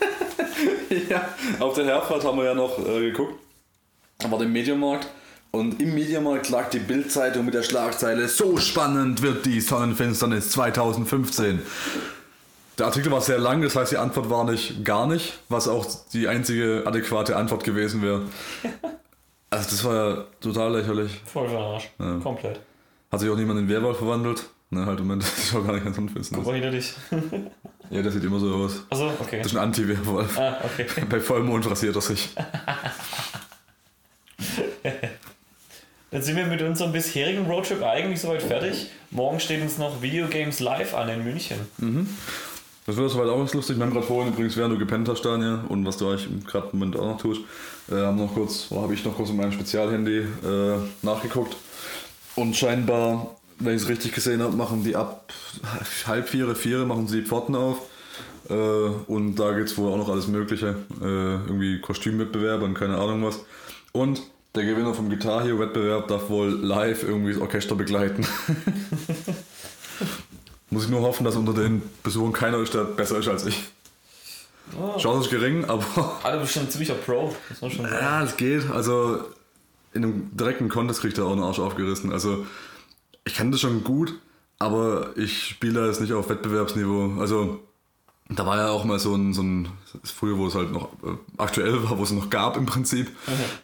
ja, auf der Herfahrt haben wir ja noch äh, geguckt. Da war der Mediamarkt. Und im Mediamarkt lag die Bildzeitung mit der Schlagzeile So spannend wird die Sonnenfinsternis 2015. Der Artikel war sehr lang, das heißt die Antwort war nicht gar nicht, was auch die einzige adäquate Antwort gewesen wäre. Also das war ja total lächerlich. Voll für Arsch. Ja. Komplett. Hat sich auch niemand in Werwolf verwandelt. Ne, halt Moment, das ist auch gar nicht ganz Sonnenfinsternis. Guck mal hinter dich. Ja, der sieht immer so aus. Achso, okay. Das ist ein Anti-Werwolf. Ah, okay. Bei Vollmond rasiert er sich. Dann sind wir mit unserem bisherigen Roadtrip eigentlich soweit fertig. Morgen steht uns noch Video Games Live an in München. Das wird soweit auch ganz lustig. Wir haben gerade vorhin übrigens, während du gepennt hast, Daniel, und was du eigentlich gerade im Moment auch noch tust, äh, haben noch kurz, habe ich noch kurz mit meinem Spezialhandy äh, nachgeguckt. Und scheinbar, wenn ich es richtig gesehen habe, machen die ab halb vier, vier machen sie die Pforten auf. Äh, und da geht es wohl auch noch alles Mögliche. Äh, irgendwie Kostümwettbewerbe und keine Ahnung was. Und der Gewinner vom Guitar Hero Wettbewerb darf wohl live irgendwie das Orchester begleiten. Muss ich nur hoffen, dass unter den Besuchern keiner ist, der besser ist als ich. Oh. Chance ist gering, aber Alle bestimmt ein ziemlicher Pro, muss man schon sagen. ja, es geht. Also in einem direkten Contest kriegt er auch einen Arsch aufgerissen. Also ich kann das schon gut, aber ich spiele jetzt nicht auf Wettbewerbsniveau. Also da war ja auch mal so ein, so ein früher, wo es halt noch äh, aktuell war, wo es noch gab im Prinzip.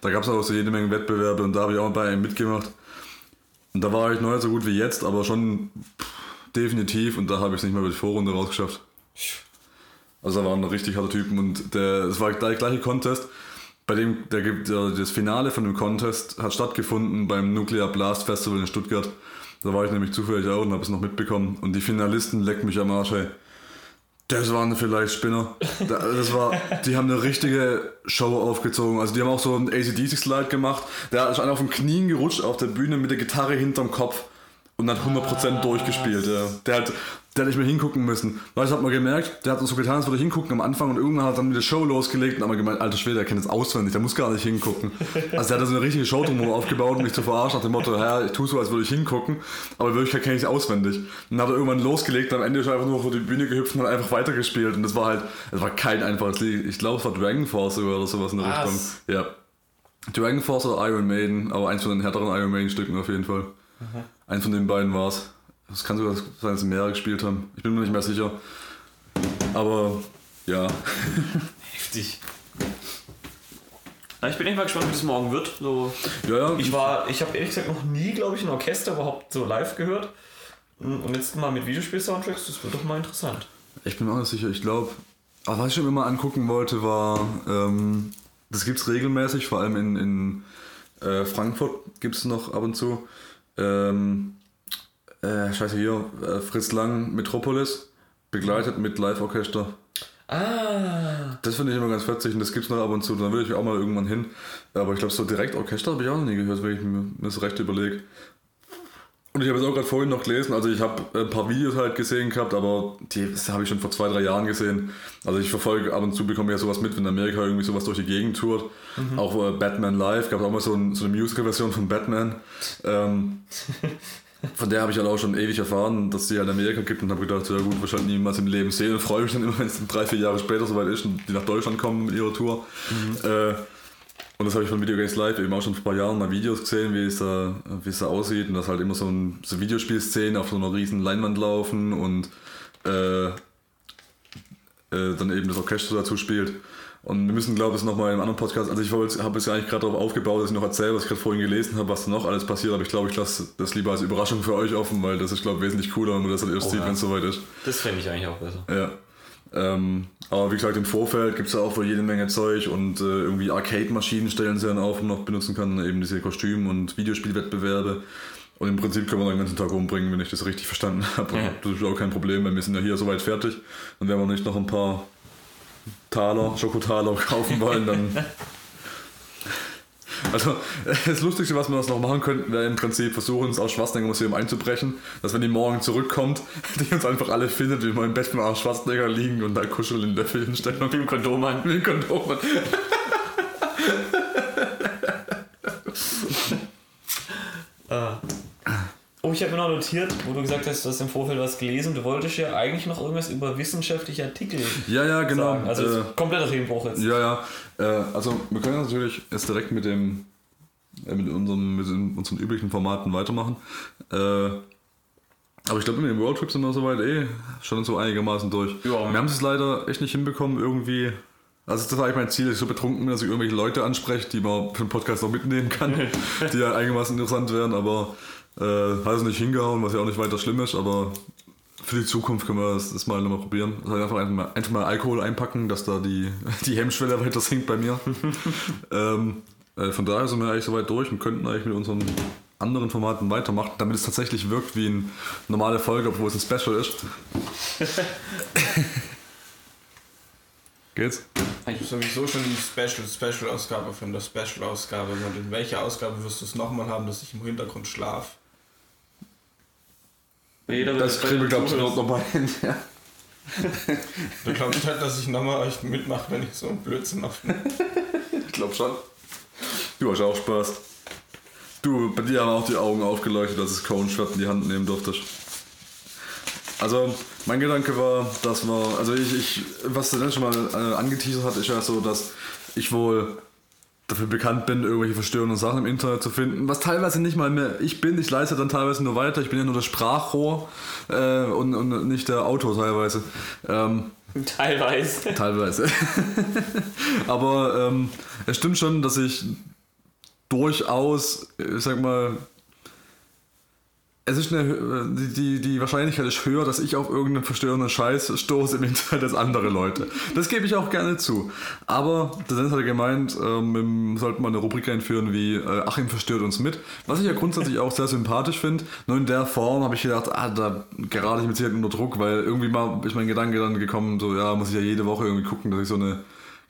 Da gab es auch so jede Menge Wettbewerbe und da habe ich auch bei einem mitgemacht. Und da war ich noch nicht so gut wie jetzt, aber schon pff, definitiv und da habe ich es nicht mal über die Vorrunde rausgeschafft. Also da waren richtig harte Typen und der, es war der gleiche Contest. Bei dem, der, der, das Finale von dem Contest hat stattgefunden beim Nuclear Blast Festival in Stuttgart. Da war ich nämlich zufällig auch und habe es noch mitbekommen. Und die Finalisten lecken mich am Arsch, ey. Das waren vielleicht Spinner. Da- Das war, die haben eine richtige Show aufgezogen. Also die haben auch so einen ACDC-Slide gemacht. Der ist einer auf den Knien gerutscht auf der Bühne mit der Gitarre hinterm Kopf und hat 100% durchgespielt. Ja. Der, hat, der hat nicht mehr hingucken müssen. Weil ich hat man gemerkt, der hat so getan, als würde er hingucken am Anfang und irgendwann hat er dann mit der Show losgelegt und hat man gemeint, alter Schwede, der kennt es auswendig, der muss gar nicht hingucken. Also der hat so eine richtige Show drumherum aufgebaut, um mich zu verarschen, nach dem Motto, ja, ich tue so, als würde ich hingucken, aber in Wirklichkeit kenne ich es auswendig. Und dann hat er irgendwann losgelegt und am Ende ist er einfach nur vor die Bühne gehüpft und hat einfach weitergespielt und das war halt, das war kein einfaches Lied. Ich glaube, es war Dragon Force oder sowas in der Was? Richtung. Ja. Dragon Force oder Iron Maiden, aber eins von den härteren Iron Maiden Stücken auf jeden Fall. Eins von den beiden war es. Das kann sogar sein, dass sie mehrere gespielt haben. Ich bin mir nicht mehr sicher. Aber ja. Heftig. Ich bin echt mal gespannt, wie das morgen wird. So, ja, ja. ich war, ich habe ehrlich gesagt noch nie, glaube ich, ein Orchester überhaupt so live gehört. Und jetzt mal mit Videospiel-Soundtracks, das wird doch mal interessant. Ich bin mir auch nicht sicher. Ich glaube, was ich schon immer angucken wollte, war, ähm, das gibt es regelmäßig, vor allem in, in äh, Frankfurt gibt es noch ab und zu. Ähm, äh, scheiße, hier, äh, Fritz Lang, Metropolis, begleitet mit Live-Orchester. Ah. Das finde ich immer ganz witzig und das gibt es noch ab und zu. Da will ich auch mal irgendwann hin. Aber ich glaube, so direkt Orchester habe ich auch noch nie gehört, wenn ich mir das recht überlege. Und ich habe jetzt auch gerade vorhin noch gelesen, also ich habe ein paar Videos halt gesehen gehabt, aber die habe ich schon vor zwei, drei Jahren gesehen. Also ich verfolge ab und zu, bekomme ja sowas mit, wenn Amerika irgendwie sowas durch die Gegend tourt. Auch äh, Batman Live, gab es auch mal so, ein, so eine Musical-Version von Batman. Ähm, von der habe ich halt auch schon ewig erfahren, dass die halt in Amerika gibt und habe gedacht, ja gut, wahrscheinlich niemals im Leben sehen und freue mich dann immer, wenn es drei, vier Jahre später soweit ist und die nach Deutschland kommen mit ihrer Tour. Äh, und das habe ich von Video Games Live eben auch schon vor ein paar Jahren mal Videos gesehen, wie es da, wie es da aussieht und dass halt immer so, ein, so Videospielszenen auf so einer riesen Leinwand laufen und äh, äh, dann eben das Orchester dazu spielt. Und wir müssen, glaube ich, nochmal im anderen Podcast, also ich habe jetzt eigentlich gerade darauf aufgebaut, dass ich noch erzähle, was ich gerade vorhin gelesen habe, was da noch alles passiert, aber ich glaube, ich lasse das lieber als Überraschung für euch offen, weil das ist, glaube ich, wesentlich cooler, wenn man das dann erst Oh sieht, ja. wenn es soweit ist. Das fände ich eigentlich auch besser. Ja. Ähm, aber wie gesagt, im Vorfeld gibt es ja auch wohl jede Menge Zeug und äh, irgendwie Arcade-Maschinen stellen sie dann auf, und man noch benutzen kann, eben diese Kostüm- und Videospielwettbewerbe. Und im Prinzip können wir den ganzen Tag rumbringen, wenn ich das richtig verstanden habe. Ja. Das ist auch kein Problem, weil wir sind ja hier soweit fertig. Und wenn wir nicht noch ein paar Taler, Schokotaler kaufen wollen, dann. Also, das Lustigste, was wir das noch machen könnten, wäre im Prinzip versuchen, ins Schwarzenegger Museum einzubrechen, dass wenn die morgen zurückkommt, die uns einfach alle findet, wie wir im Bett von Arsch Schwarzenegger liegen und da kuscheln in Löffel hinstellen und Mit dem Kondom an. mit dem Kondom. Ah. Oh, ich habe mir noch notiert, wo du gesagt hast, du hast im Vorfeld was gelesen. Du wolltest ja eigentlich noch irgendwas über wissenschaftliche Artikel Ja, ja, genau. sagen. Also äh, kompletter Themenbruch jetzt. Ja, ja. Äh, also wir können natürlich jetzt direkt mit dem äh, mit, unserem, mit unseren üblichen Formaten weitermachen. Äh, aber ich glaube, mit den Roadtrips sind wir soweit eh schon so einigermaßen durch. Ja. Wir haben es leider echt nicht hinbekommen, irgendwie. Also das war eigentlich mein Ziel, dass ich so betrunken bin, dass ich irgendwelche Leute anspreche, die man für den Podcast auch mitnehmen kann, die ja einigermaßen interessant wären, aber äh, hat es nicht hingehauen, was ja auch nicht weiter schlimm ist, aber für die Zukunft können wir das, das mal nochmal probieren. Das heißt einfach, einfach, mal, einfach mal Alkohol einpacken, dass da die, die Hemmschwelle weiter sinkt bei mir. ähm, äh, von daher sind wir eigentlich soweit durch und könnten eigentlich mit unseren anderen Formaten weitermachen, damit es tatsächlich wirkt wie eine normale Folge, obwohl es ein Special ist. Geht's? Ich habe sowieso schon die Special Special Ausgabe von der Special Ausgabe. Und in welcher Ausgabe wirst du es nochmal haben, dass ich im Hintergrund schlaf? Jeder Das kriegen wir, glaube ich, zuhört. noch mal hin. Ja. Du glaubst halt, dass ich nochmal euch mitmache, wenn ich so einen Blödsinn mache. Ich glaube schon. Du hast auch Spaß. Du, bei dir haben auch die Augen aufgeleuchtet, als es Cone Shot in die Hand nehmen durftest. Also, mein Gedanke war, dass man, also ich, ich was du dann schon mal äh, angeteasert hat, ist ja so, dass ich wohl dafür bekannt bin, irgendwelche verstörenden Sachen im Internet zu finden, was teilweise nicht mal mehr ich bin, ich leiste dann teilweise nur weiter, ich bin ja nur das Sprachrohr äh, und, und nicht der Autor teilweise. Ähm, Teilweise. Teilweise. Aber ähm, es stimmt schon, dass ich durchaus, ich sag mal, es ist eine, hö- die, die, Wahrscheinlichkeit ist höher, dass ich auf irgendeinen verstörenden Scheiß stoße im Internet als andere Leute. Das gebe ich auch gerne zu. Aber der Dennis hat gemeint, ähm, sollten mal eine Rubrik einführen wie äh, Achim verstört uns mit. Was ich ja grundsätzlich auch sehr sympathisch finde. Nur in der Form habe ich gedacht, ah, da gerate ich mit Sicherheit unter Druck, weil irgendwie mal ist mein Gedanke dann gekommen, so ja, muss ich ja jede Woche irgendwie gucken, dass ich so eine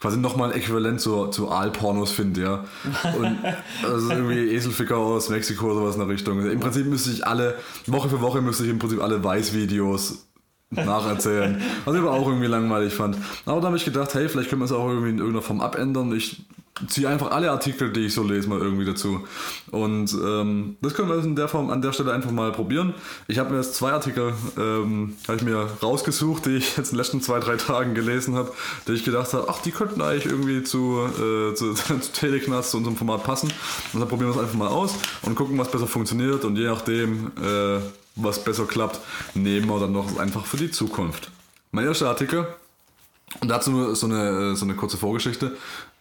quasi nochmal ein Äquivalent zu, zu Aalpornos finde, ja. Und also irgendwie Eselficker aus Mexiko oder sowas in der Richtung. Im Prinzip müsste ich alle, Woche für Woche müsste ich im Prinzip alle Weiß-Videos nacherzählen. Was ich aber auch irgendwie langweilig fand. Aber da habe ich gedacht, hey, vielleicht können wir es auch irgendwie in irgendeiner Form abändern. Ich ziehe einfach alle Artikel, die ich so lese, mal irgendwie dazu. Und ähm, das können wir in der Form an der Stelle einfach mal probieren. Ich habe mir jetzt zwei Artikel ähm, ich mir rausgesucht, die ich jetzt in den letzten zwei, drei Tagen gelesen habe, die ich gedacht habe, ach, die könnten eigentlich irgendwie zu, äh, zu, zu Teleknast, zu unserem Format passen. Und dann probieren wir es einfach mal aus und gucken, was besser funktioniert. Und je nachdem, äh, was besser klappt, nehmen wir dann noch einfach für die Zukunft. Mein erster Artikel und dazu so eine, so eine kurze Vorgeschichte.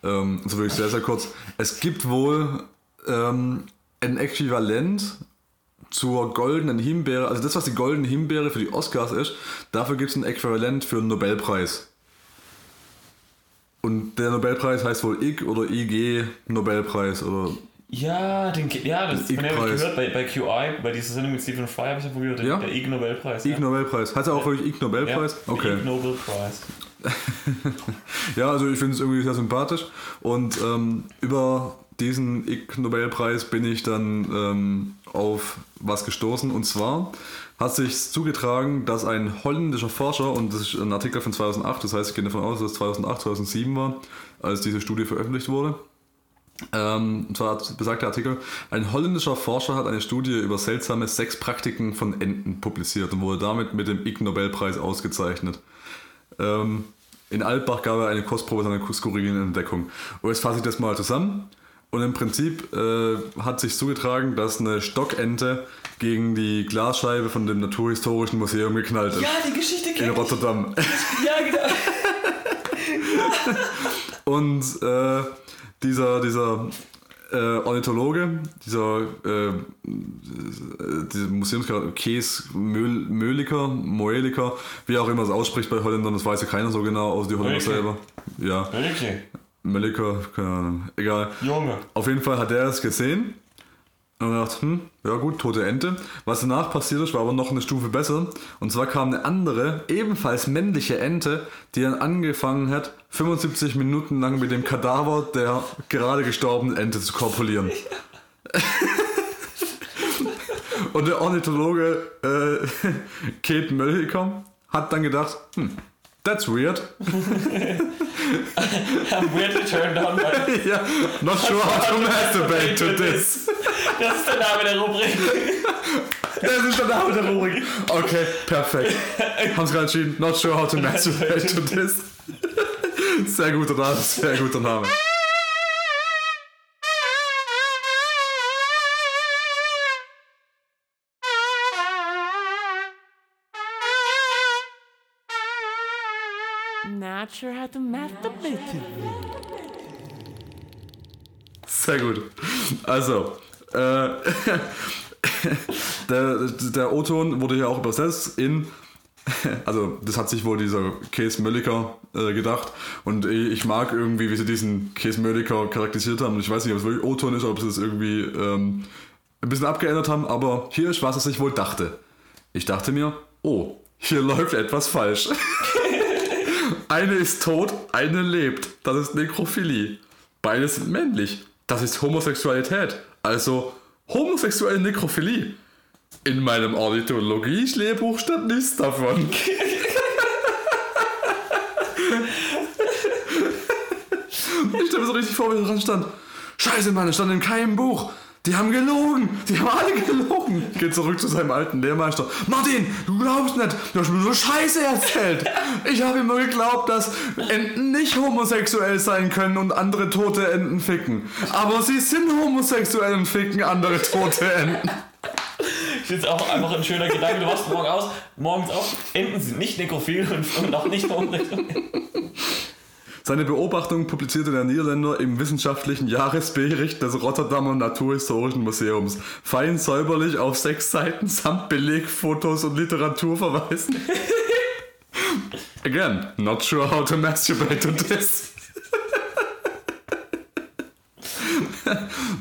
Ähm, so wirklich sehr, sehr kurz. Es gibt wohl ähm, ein Äquivalent zur goldenen Himbeere, also das, was die goldene Himbeere für die Oscars ist, dafür gibt es ein Äquivalent für einen Nobelpreis. Und der Nobelpreis heißt wohl IG oder IG Nobelpreis oder Ja, den, ja, das habe ich gehört bei, bei QI, bei dieser Sendung mit Stephen Fry habe ich ja probiert, den, Ja? der Ig Nobelpreis. IG Nobelpreis. Heißt er auch wirklich IG Nobelpreis? Ja, okay. Ig Nobelpreis. Ja, also ich finde es irgendwie sehr sympathisch. Und ähm, über diesen Ig Nobelpreis bin ich dann ähm, auf was gestoßen. Und zwar hat sich zugetragen, dass ein holländischer Forscher, und das ist ein Artikel von 2008, das heißt, ich gehe davon aus, dass es 2008, 2007 war, als diese Studie veröffentlicht wurde. Ähm, und zwar hat besagter Artikel, ein holländischer Forscher hat eine Studie über seltsame Sexpraktiken von Enten publiziert und wurde damit mit dem Ig Nobelpreis ausgezeichnet. Ähm, in Altbach gab er eine Kostprobe seiner skurrilen Entdeckung. Und jetzt fasse ich das mal zusammen. Und im Prinzip äh, hat sich zugetragen, dass eine Stockente gegen die Glasscheibe von dem Naturhistorischen Museum geknallt ist. Ja, die Geschichte in kenne ich. Rotterdam. Ja, genau. Und äh, dieser, dieser äh, Ornithologe, dieser, äh, dieser Museumscharakter, Möhl, Möhliker, Moeliker, wie auch immer es ausspricht bei Holländern, das weiß ja keiner so genau, außer die Holländer selber. Ja? Möhliker, keine Ahnung, egal. Junge. Auf jeden Fall hat er es gesehen und gedacht, hm, ja gut, tote Ente. Was danach passiert ist, war aber noch eine Stufe besser. Und zwar kam eine andere, ebenfalls männliche Ente, die dann angefangen hat, 75 Minuten lang mit dem Kadaver der gerade gestorbenen Ente zu korpulieren. und der Ornithologe äh, Kate Möllhicker hat dann gedacht, hm, that's weird. I'm weirdly turned on by... ja, not sure how to masturbate to this. Das ist der Name der Rubrik. Das ist der Name der Rubrik. Okay, perfekt. Haben Sie gerade entschieden. Not sure how to masturbate to this. Sehr guter Name, sehr guter Name. Not sure how to masturbate. Sehr gut. Also, äh, der, der O-Ton wurde hier auch übersetzt in, also das hat sich wohl dieser Case Mölliker äh, gedacht und ich mag irgendwie, wie sie diesen Case Mölliker charakterisiert haben und ich weiß nicht, ob es wirklich O-Ton ist ob sie es irgendwie ähm, ein bisschen abgeändert haben, aber hier ist, was er sich wohl dachte. Ich dachte mir, oh, hier läuft etwas falsch. Eine ist tot, eine lebt. Das ist Nekrophilie. Beide sind männlich. Das ist Homosexualität. Also homosexuelle Nekrophilie. In meinem Ornithologie-Lehrbuch stand nichts davon. ich stelle mir so richtig vor, wie dran stand. Scheiße, Mann, es stand in keinem Buch. Die haben gelogen. Die haben alle gelogen. Geht zurück zu seinem alten Lehrmeister. Martin, du glaubst nicht. Du hast mir so Scheiße erzählt. Ich habe immer geglaubt, dass Enten nicht homosexuell sein können und andere tote Enten ficken. Aber sie sind homosexuell und ficken andere tote Enten. Ich finde es auch einfach ein schöner Gedanke. Du wachst morgen aus, morgens auf, Enten sind nicht nekrophil und, und auch nicht homosexuell. Seine Beobachtung publizierte der Niederländer im wissenschaftlichen Jahresbericht des Rotterdamer Naturhistorischen Museums. Fein säuberlich auf sechs Seiten samt Belegfotos und Literatur verweisen. Again, not sure how to masturbate to this.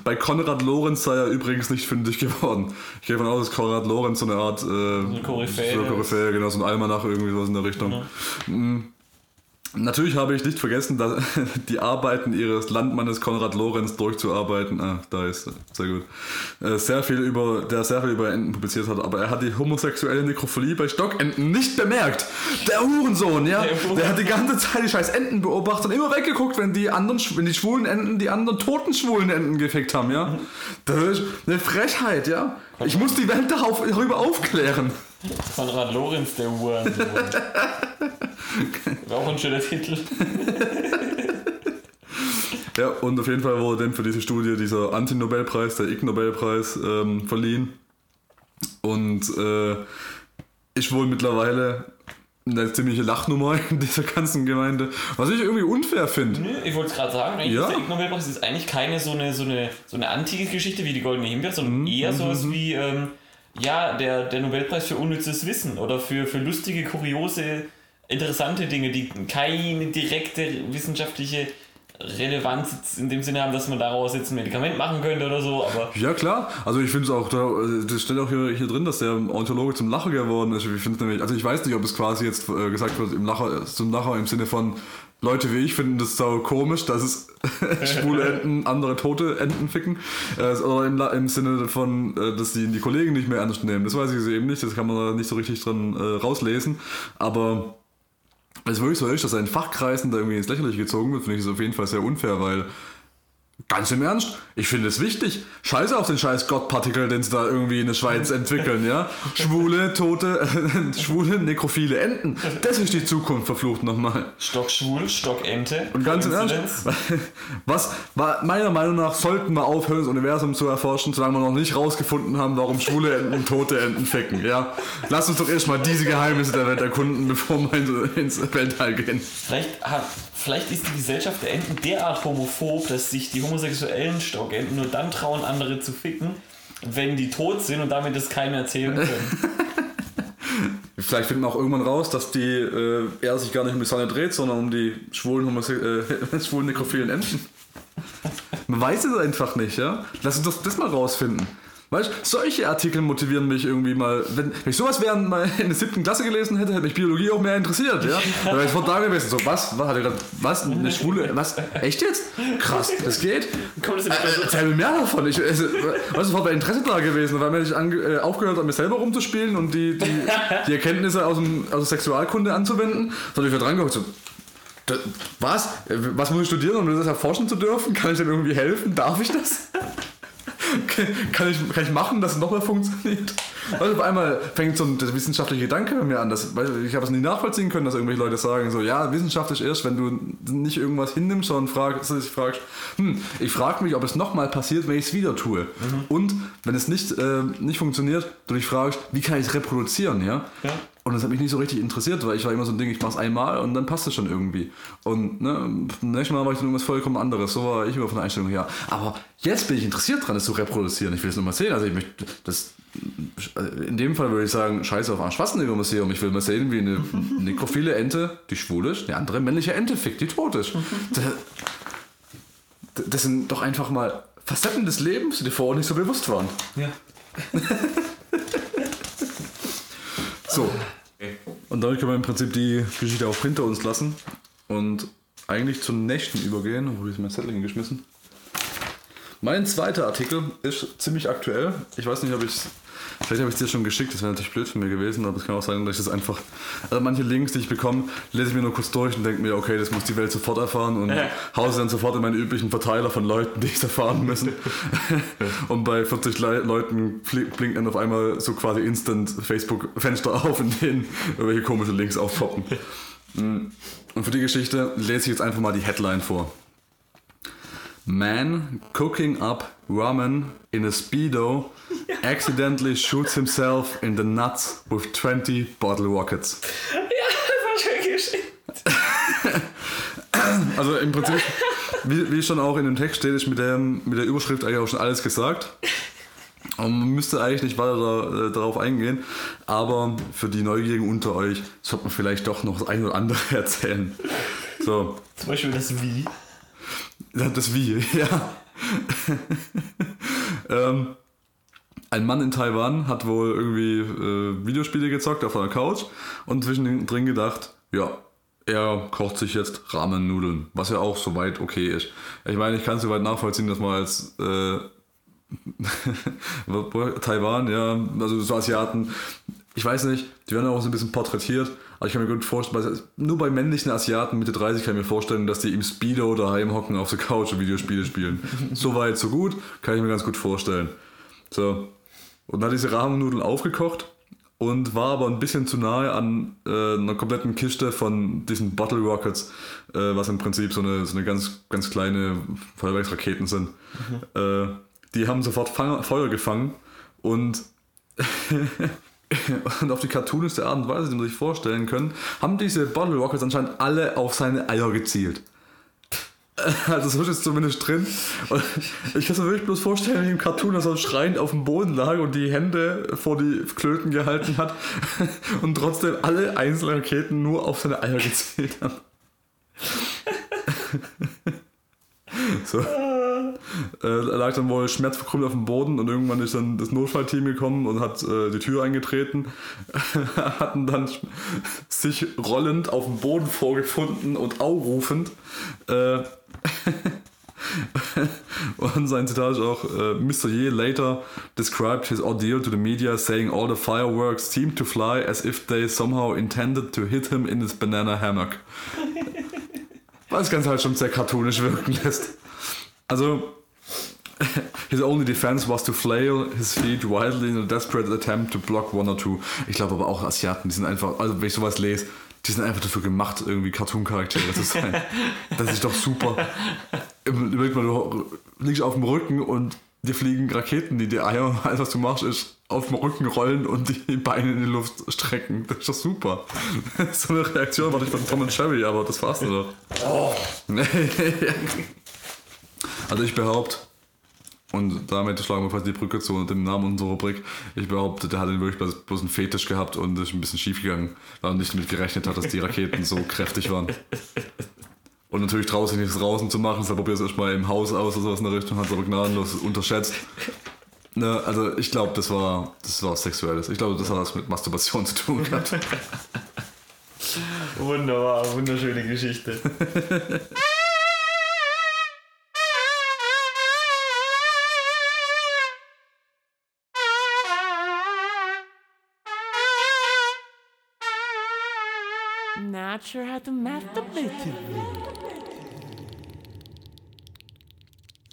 Bei Konrad Lorenz sei er übrigens nicht fündig geworden. Ich gehe davon aus, dass Konrad Lorenz so eine Art äh, eine Koryphäe. so Koryphäe, genau, so ein Almanach irgendwie sowas in der Richtung. Mhm. Natürlich habe ich nicht vergessen, dass die Arbeiten ihres Landmannes Konrad Lorenz durchzuarbeiten. Ah, da ist. Sehr gut. Äh, Sehr viel über, der sehr viel über Enten publiziert hat, aber er hat die homosexuelle Nekrophilie bei Stockenten nicht bemerkt. Der Hurensohn, ja. Der hat die ganze Zeit die scheiß Enten beobachtet und immer weggeguckt, wenn die anderen, wenn die schwulen Enten die anderen toten schwulen Enten gefickt haben, ja. Das ist eine Frechheit, ja. Ich muss die Welt darauf, darüber aufklären. Konrad Lorenz, der Hurensohn. Wäre auch ein schöner Titel. Ja, und auf jeden Fall wurde dem für diese Studie dieser Anti-Nobelpreis, der Ig-Nobelpreis, ähm, verliehen. Und äh, ist wohl mittlerweile eine ziemliche Lachnummer in dieser ganzen Gemeinde, was ich irgendwie unfair finde. Ich wollte es gerade sagen, eigentlich Ja. ist der Ig Nobelpreis ist eigentlich keine so eine, so eine, so eine antike Geschichte wie die Goldene Himbeere, sondern eher sowas wie ähm, ja, der, der Nobelpreis für unnützes Wissen oder für, für lustige, kuriose, interessante Dinge, die keine direkte wissenschaftliche Relevanz in dem Sinne haben, dass man daraus jetzt ein Medikament machen könnte oder so, aber Ja, klar. Also ich finde es auch, da, das steht auch hier, hier drin, dass der Ornithologe zum Lacher geworden ist. Ich finde nämlich, also ich weiß nicht, ob es quasi jetzt äh, gesagt wird, im Lacher, zum Lacher im Sinne von Leute wie ich finden das sau komisch, dass es schwule Enten andere tote Enten ficken. Äh, oder im, im Sinne von, äh, dass die die Kollegen nicht mehr ernst nehmen. Das weiß ich so eben nicht, das kann man da nicht so richtig dran äh, rauslesen. Aber wenn es wirklich so ist, dass er in Fachkreisen da irgendwie ins Lächerliche gezogen wird, finde ich es auf jeden Fall sehr unfair, weil Ganz im Ernst, ich finde es wichtig. Scheiße auf den scheiß Gottpartikel, den sie da irgendwie in der Schweiz entwickeln, ja? Schwule, tote, äh, schwule, nekrophile Enten. Das ist die Zukunft, verflucht nochmal. Stockschwul, Stockente. Und ganz im Ernst, was, war, meiner Meinung nach sollten wir aufhören, das Universum zu erforschen, solange wir noch nicht rausgefunden haben, warum schwule Enten und tote Enten ficken, ja? Lass uns doch erstmal diese Geheimnisse der Welt erkunden, bevor wir ins- ins Weltall gehen. Vielleicht, hat, vielleicht ist die Gesellschaft der Enten derart homophob, dass sich die homosexuellen Stockenten nur dann trauen, andere zu ficken, wenn die tot sind und damit das keinem erzählen können. Vielleicht finden wir auch irgendwann raus, dass die äh, er sich gar nicht um die Sonne dreht, sondern um die schwulen, Homose äh, schwulen nekrophilen Enten. Man weiß es einfach nicht, ja? Lass uns das, das mal rausfinden. Weißt du, solche Artikel motivieren mich irgendwie mal. Wenn, wenn ich sowas während mal in der siebten Klasse gelesen hätte, hätte mich Biologie auch mehr interessiert, ja? Da wäre ich vor da gewesen. So, was? Was hat er gerade? Was? Eine schwule? Was? Echt jetzt? Krass, das geht? Kommt das Äh, Erzähl mir mehr davon. Ich, also, was ist bei Interesse da gewesen? Weil mir ich ange, äh, aufgehört habe, mir selber rumzuspielen und die, die, die Erkenntnisse aus, dem, aus der Sexualkunde anzuwenden. Sondern ich war dran geguckt, so, "Da- was? Äh, Was muss ich studieren, um das erforschen zu dürfen? Kann ich dem irgendwie helfen? Darf ich das? Kann, ich, kann ich machen, dass es nochmal funktioniert? Also auf einmal fängt so ein der wissenschaftliche Gedanke bei mir an. Das, weil ich habe es nie nachvollziehen können, dass irgendwelche Leute sagen, so, ja, wissenschaftlich erst, wenn du nicht irgendwas hinnimmst, sondern fragst, dass ich fragst, hm, ich frage mich, ob es nochmal passiert, wenn ich es wieder tue. Und wenn es nicht, äh, nicht funktioniert, du dich fragst, wie kann ich es reproduzieren, ja? Ja. Und das hat mich nicht so richtig interessiert, weil ich war immer so ein Ding, ich mach's einmal und dann passt es schon irgendwie. Und ne, nächstes Mal war ich dann irgendwas vollkommen anderes. So war ich immer von der Einstellung her. Aber jetzt bin ich interessiert dran, es zu reproduzieren. Ich will es nur mal sehen. Also ich möchte das. In dem Fall würde ich sagen, scheiße auf Arsch Schwarzenegger Museum. Ich will mal sehen, wie eine nekrophile Ente, die schwul ist, eine andere männliche Ente fickt, die tot ist. Das, das sind doch einfach mal Facetten des Lebens, die dir vorher nicht so bewusst waren. Ja. So. Und damit können wir im Prinzip die Geschichte auch hinter uns lassen und eigentlich zum nächsten übergehen. Wo habe ich mein Zettel hingeschmissen? Mein zweiter Artikel ist ziemlich aktuell. Ich weiß nicht, ob ich Vielleicht habe ich es dir schon geschickt, das wäre natürlich blöd von mir gewesen, aber es kann auch sein, dass ich das einfach. Also manche Links, die ich bekomme, lese ich mir nur kurz durch und denke mir, okay, das muss die Welt sofort erfahren und Ja. hause dann sofort in meinen üblichen Verteiler von Leuten, die es erfahren müssen. und bei 40 Le Leuten blinkt dann auf einmal so quasi instant Facebook-Fenster auf, in denen irgendwelche komische Links aufpoppen. Mm. Und für die Geschichte lese ich jetzt einfach mal die Headline vor. Man cooking up ramen in a speedo accidentally shoots himself in the nuts with 20 bottle rockets. Das war schön geschickt. Also im Prinzip, wie, wie schon auch in dem Text steht, ist mit, dem, mit der Überschrift eigentlich auch schon alles gesagt. Und man müsste eigentlich nicht weiter da, äh, darauf eingehen, aber für die Neugierigen unter euch sollte man vielleicht doch noch das eine oder andere erzählen. So, Zum Beispiel das Wie. Das Wie, ja. ähm, ein Mann in Taiwan hat wohl irgendwie äh, Videospiele gezockt auf einer Couch und zwischendrin gedacht, ja, er kocht sich jetzt Ramen-Nudeln, was ja auch soweit okay ist. Ich meine, ich kann es soweit nachvollziehen, dass man als äh, Taiwan, ja, also so Asiaten, ich weiß nicht, die werden auch so ein bisschen porträtiert, aber ich kann mir gut vorstellen, nur bei männlichen Asiaten Mitte 30 kann ich mir vorstellen, dass die im Speedo daheim hocken auf der Couch und Videospiele spielen. so weit, so gut, kann ich mir ganz gut vorstellen. So. Und dann hat diese Rahmennudeln aufgekocht und war aber ein bisschen zu nahe an äh, einer kompletten Kiste von diesen Bottle Rockets, äh, was im Prinzip so eine, so eine ganz, ganz kleine Feuerwerksraketen sind. Äh, die haben sofort Fang, Feuer gefangen und, und auf die cartooniste Art und Weise, die man sich vorstellen können, haben diese Bottle Rockets anscheinend alle auf seine Eier gezielt. Also so ist es zumindest drin. Und ich kann es mir wirklich bloß vorstellen, wie im Cartoon, dass er schreiend auf dem Boden lag und die Hände vor die Klöten gehalten hat und trotzdem alle einzelnen Raketen nur auf seine Eier gezielt haben. So. Äh, lag dann wohl schmerzverkrümmelt auf dem Boden und irgendwann ist dann das Notfallteam gekommen und hat äh, die Tür eingetreten, hatten dann sich rollend auf dem Boden vorgefunden und aufrufend. Äh, und sein Zitat ist auch, äh, Mr. Ye later described his ordeal to the media, saying all the fireworks seemed to fly as if they somehow intended to hit him in his banana hammock. Was das Ganze halt schon sehr cartoonisch wirken lässt. Also, his only defense was to flail his feet wildly in a desperate attempt to block one or two. Ich glaube aber auch Asiaten, die sind einfach, also wenn ich sowas lese, die sind einfach dafür gemacht, irgendwie Cartoon-Charaktere zu sein. Das ist doch super. Überleg mal, du liegst auf dem Rücken und dir fliegen Raketen, die dir Eier, alles was du machst, ist auf dem Rücken rollen und die Beine in die Luft strecken. Das ist doch super. So eine Reaktion war ich von Tom und Jerry, aber das war's doch. also ich behaupte, und damit schlagen wir fast die Brücke zu dem Namen unserer Rubrik. Ich behaupte, der hat ihn wirklich bloß, bloß einen Fetisch gehabt und ist ein bisschen schief gegangen, weil er nicht damit gerechnet hat, dass die Raketen so kräftig waren. Und natürlich draußen nichts draußen zu machen, deshalb probiert es erstmal im Haus aus oder sowas in der Richtung, hat es aber gnadenlos unterschätzt. Ne, also ich glaube, das war, das war was Sexuelles. Ich glaube, das hat was mit Masturbation zu tun gehabt. Wunderbar, wunderschöne Geschichte. Not sure how to masturbate.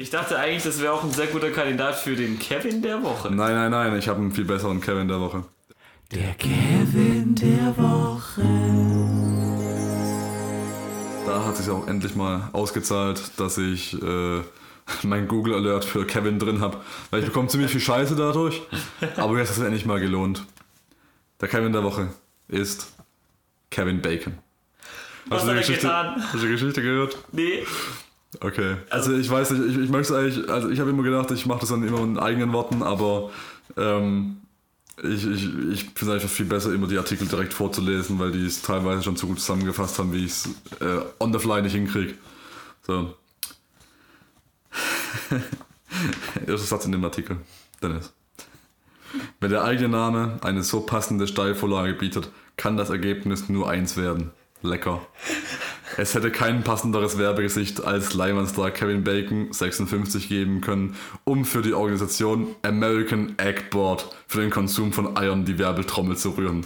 Ich dachte eigentlich, das wäre auch ein sehr guter Kandidat für den Kevin der Woche. Nein, nein, nein, ich habe einen viel besseren Kevin der Woche. Der Kevin der Woche. Da hat sich auch endlich mal ausgezahlt, dass ich äh, mein Google Alert für Kevin drin habe. Weil ich bekomme ziemlich viel Scheiße dadurch. Aber jetzt hat es endlich mal gelohnt. Der Kevin der Woche ist Kevin Bacon. Was du hat die Geschichte, getan? Hast du die Geschichte gehört? Nee. Okay. Also ich weiß nicht, ich, ich möchte eigentlich, also ich habe immer gedacht, ich mache das dann immer in eigenen Worten, aber ähm, ich, ich, ich finde es einfach viel besser, immer die Artikel direkt vorzulesen, weil die es teilweise schon so gut zusammengefasst haben, wie ich es äh, on the fly nicht hinkriege. So. Erster Satz in dem Artikel. Dennis. Wenn der eigene Name eine so passende Steilvorlage bietet, kann das Ergebnis nur eins werden. Lecker. Es hätte kein passenderes Werbegesicht als Leimanstar Kevin Bacon 56 geben können, um für die Organisation American Egg Board für den Konsum von Eiern die Werbetrommel zu rühren.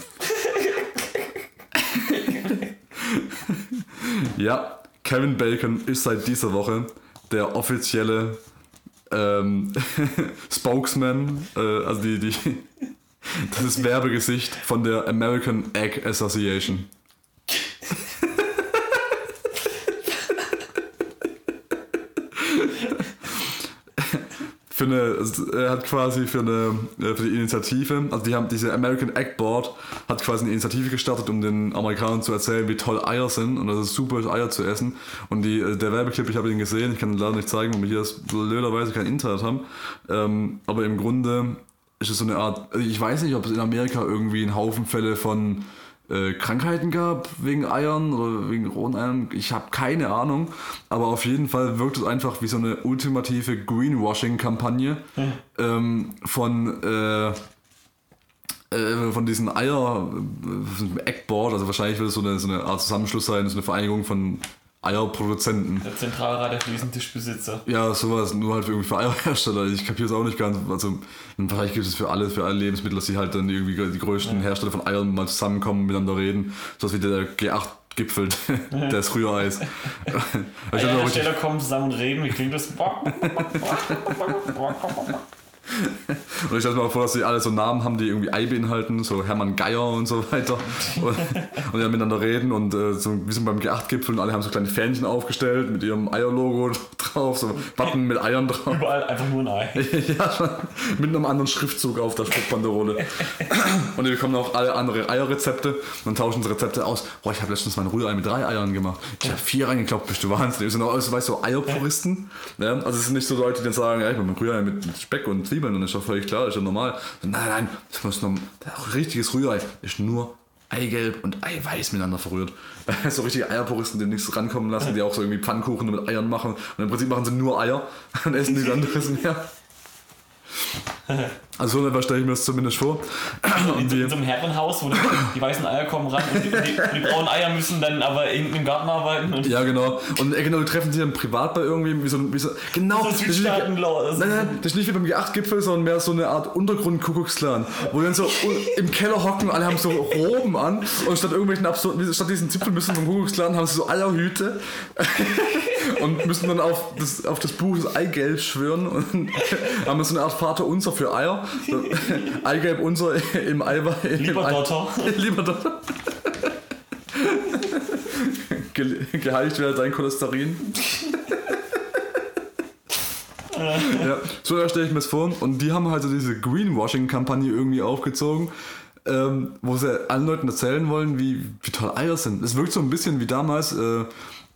ja, Kevin Bacon ist seit dieser Woche der offizielle ähm, Spokesman, äh, also die, die, das ist Werbegesicht von der American Egg Association. Für eine, hat quasi für eine äh, für die Initiative, also die haben diese American Egg Board hat quasi eine Initiative gestartet, um den Amerikanern zu erzählen, wie toll Eier sind und dass es super ist, Eier zu essen. Und die, äh, der Werbeclip, ich habe ihn gesehen, ich kann ihn leider nicht zeigen, weil wir hier blöderweise kein Internet haben. Ähm, aber im Grunde ist es so eine Art, ich weiß nicht, ob es in Amerika irgendwie einen Haufen Fälle von äh, Krankheiten gab wegen Eiern oder wegen rohen Eiern. Ich habe keine Ahnung. Aber auf jeden Fall wirkt es einfach wie so eine ultimative Greenwashing-Kampagne ähm, von, äh, äh, von diesen Eier, äh, Eggboard. Also wahrscheinlich wird es so eine, so eine Art Zusammenschluss sein, so eine Vereinigung von Eierproduzenten. Der Zentralrat der Fliesentischbesitzer. Ja, sowas, nur halt irgendwie für Eierhersteller. Ich kapiere es auch nicht ganz. Also, vielleicht gibt es für alles, für alle Lebensmittel, dass die halt dann irgendwie die größten Hersteller von Eiern mal zusammenkommen und miteinander reden. So wie der G8-Gipfel des Rühreis. Ich hatte auch richtig- Hersteller kommen zusammen und reden, wie klingt das? Und ich stelle mir vor, dass die alle so Namen haben, die irgendwie Ei beinhalten, so Hermann Geier und so weiter. Und, und die dann miteinander reden und äh, so, wir sind beim G8-Gipfel und alle haben so kleine Fähnchen aufgestellt mit ihrem Eierlogo drauf, so Button mit Eiern drauf. Überall einfach nur ein Ei. ja, schon mit einem anderen Schriftzug auf der Spruchbanderole. Und wir bekommen auch alle andere Eierrezepte und tauschen die Rezepte aus. Boah, ich habe letztens mein Rührei mit drei Eiern gemacht. Ich habe vier reingekloppt, bist du wahnsinnig. Das sind auch, also, weißt du, so Eierpuristen. Ja? Also es sind nicht so Leute, die dann sagen, ja, ich mache mein Rührei mit, mit Speck und Zwiebeln und ist doch völlig klar, ist ja normal. So, nein, nein, das muss noch, ein richtiges Rührei ist nur Eigelb und Eiweiß miteinander verrührt. so richtige Eierpuristen, die nichts rankommen lassen, die auch so irgendwie Pfannkuchen mit Eiern machen. Und im Prinzip machen sie nur Eier und essen nichts anderes mehr. Also so etwas stelle ich mir das zumindest vor. In die, so einem Herrenhaus, wo die, die weißen Eier kommen ran und die, die, die braunen Eier müssen dann aber hinten im Garten arbeiten und ja, genau. Und äh, genau, die treffen sich dann privat bei irgendwem, wie so, wie so genau. So das ist nicht- Südstaaten-Law. Nein, nein, das ist nicht wie beim G8-Gipfel, sondern mehr so eine Art Untergrund-Kuckucksklan, wo dann so im Keller hocken, alle haben so Roben an und statt irgendwelchen absurden, statt diesen Zipfelmüssen vom Kuckucksklan haben sie so Eierhüte und müssen dann auf das, auf das Buch das Eigelb schwören und haben so eine Art Vater unser für Eier. Eigelb unser im Eiweiß. Lieber Dotter. Lieber Dotter. Ge geheiligt wäre dein Cholesterin. ja, so stelle ich mir das vor. Und die haben halt so diese Greenwashing-Kampagne irgendwie aufgezogen, ähm, wo sie allen Leuten erzählen wollen, wie, wie toll Eier sind. Es wirkt so ein bisschen wie damals äh,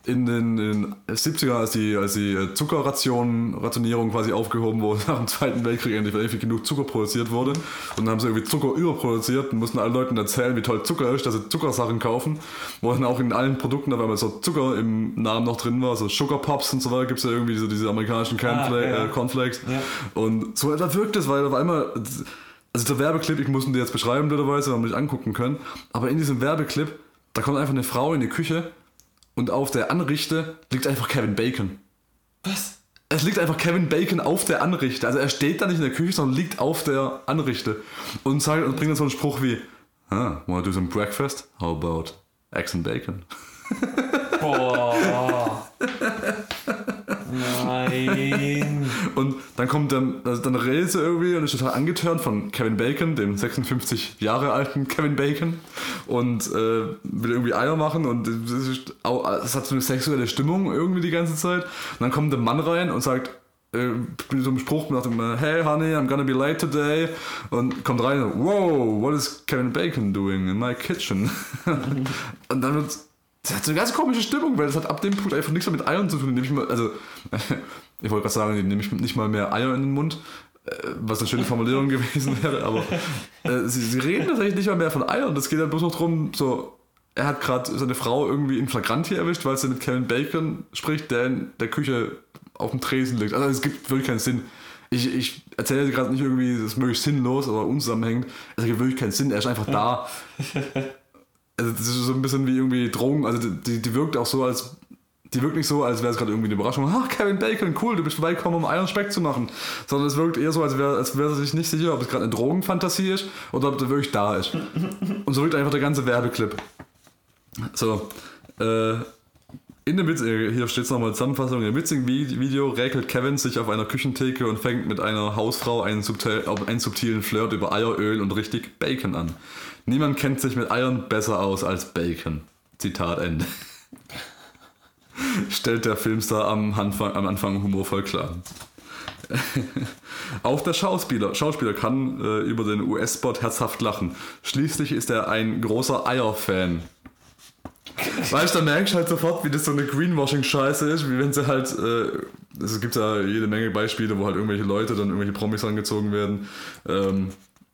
in den, in den 70er, als die, als die äh, Zuckerration, Rationierung quasi aufgehoben wurde nach dem Zweiten Weltkrieg, endlich weil irgendwie genug Zucker produziert wurde. Und dann haben sie irgendwie Zucker überproduziert und mussten allen Leuten erzählen, wie toll Zucker ist, dass sie Zuckersachen kaufen. Wo dann auch in allen Produkten auf einmal so Zucker im Namen noch drin war, so Sugar Pops und so weiter, gibt es ja irgendwie so diese amerikanischen Cornfla Ah, ja. äh, Cornflakes. Ja. Und so etwa wirkt es, weil auf einmal, also der Werbeclip, ich muss ihn dir jetzt beschreiben, blöderweise, weil wir nicht angucken können, aber in diesem Werbeclip, da kommt einfach eine Frau in die Küche und auf der Anrichte liegt einfach Kevin Bacon. Was? Es liegt einfach Kevin Bacon auf der Anrichte. Also er steht da nicht in der Küche, sondern liegt auf der Anrichte. Und, sagt, und bringt dann so einen Spruch wie, ah, wanna do some breakfast? How about eggs and bacon? Boah. Nein. Und dann kommt dann, also dann redet sie irgendwie und ist total angetörnt von Kevin Bacon, dem 56 Jahre alten Kevin Bacon. Und äh, will irgendwie Eier machen und das hat so eine sexuelle Stimmung irgendwie die ganze Zeit. Und dann kommt der Mann rein und sagt, äh, mit so einem Spruch nach dem, äh, hey honey, I'm gonna be late today und kommt rein, wow, what is Kevin Bacon doing in my kitchen? und dann wird das hat so eine ganz komische Stimmung, weil das hat ab dem Punkt einfach nichts mehr mit Eiern zu tun. Nehme ich mal, also, ich wollte gerade sagen, nehme ich nicht mal mehr Eier in den Mund, äh, was eine schöne Formulierung gewesen wäre, aber äh, sie, sie reden tatsächlich nicht mal mehr von Eiern. Das geht dann bloß noch darum, so, er hat gerade seine Frau irgendwie in Flagranti erwischt, weil sie mit Kevin Bacon spricht, der in der Küche auf dem Tresen liegt. Also es gibt wirklich keinen Sinn. Ich, ich erzähle gerade nicht irgendwie, das ist möglichst sinnlos oder unzusammenhängend. Es gibt wirklich keinen Sinn. Er ist einfach da. Also das ist so ein bisschen wie irgendwie Drogen. Also die, die wirkt auch so, als die wirkt nicht so, als wäre es gerade irgendwie eine Überraschung. Ach, Kevin Bacon, cool, du bist vorbeigekommen, um Eier und Speck zu machen. Sondern es wirkt eher so, als wäre als wär sich nicht sicher, ob es gerade eine Drogenfantasie ist oder ob der wirklich da ist. Und so wirkt einfach der ganze Werbeclip. So, äh, in dem Witz, äh, hier steht es nochmal Zusammenfassung, im witzigen Vi- Video räkelt Kevin sich auf einer Küchentheke und fängt mit einer Hausfrau einen, subtil, einen subtilen Flirt über Eieröl und richtig Bacon an. Niemand kennt sich mit Eiern besser aus als Bacon. Zitat Ende. Stellt der Filmstar am Anfang, am Anfang humorvoll klar. Auch der Schauspieler, Schauspieler kann äh, über den US-Spot herzhaft lachen. Schließlich ist er ein großer Eier-Fan. Weißt du, da merkst du halt sofort, wie das so eine Greenwashing-Scheiße ist, wie wenn sie halt, äh, es gibt ja jede Menge Beispiele, wo halt irgendwelche Leute dann irgendwelche Promis angezogen werden, ähm,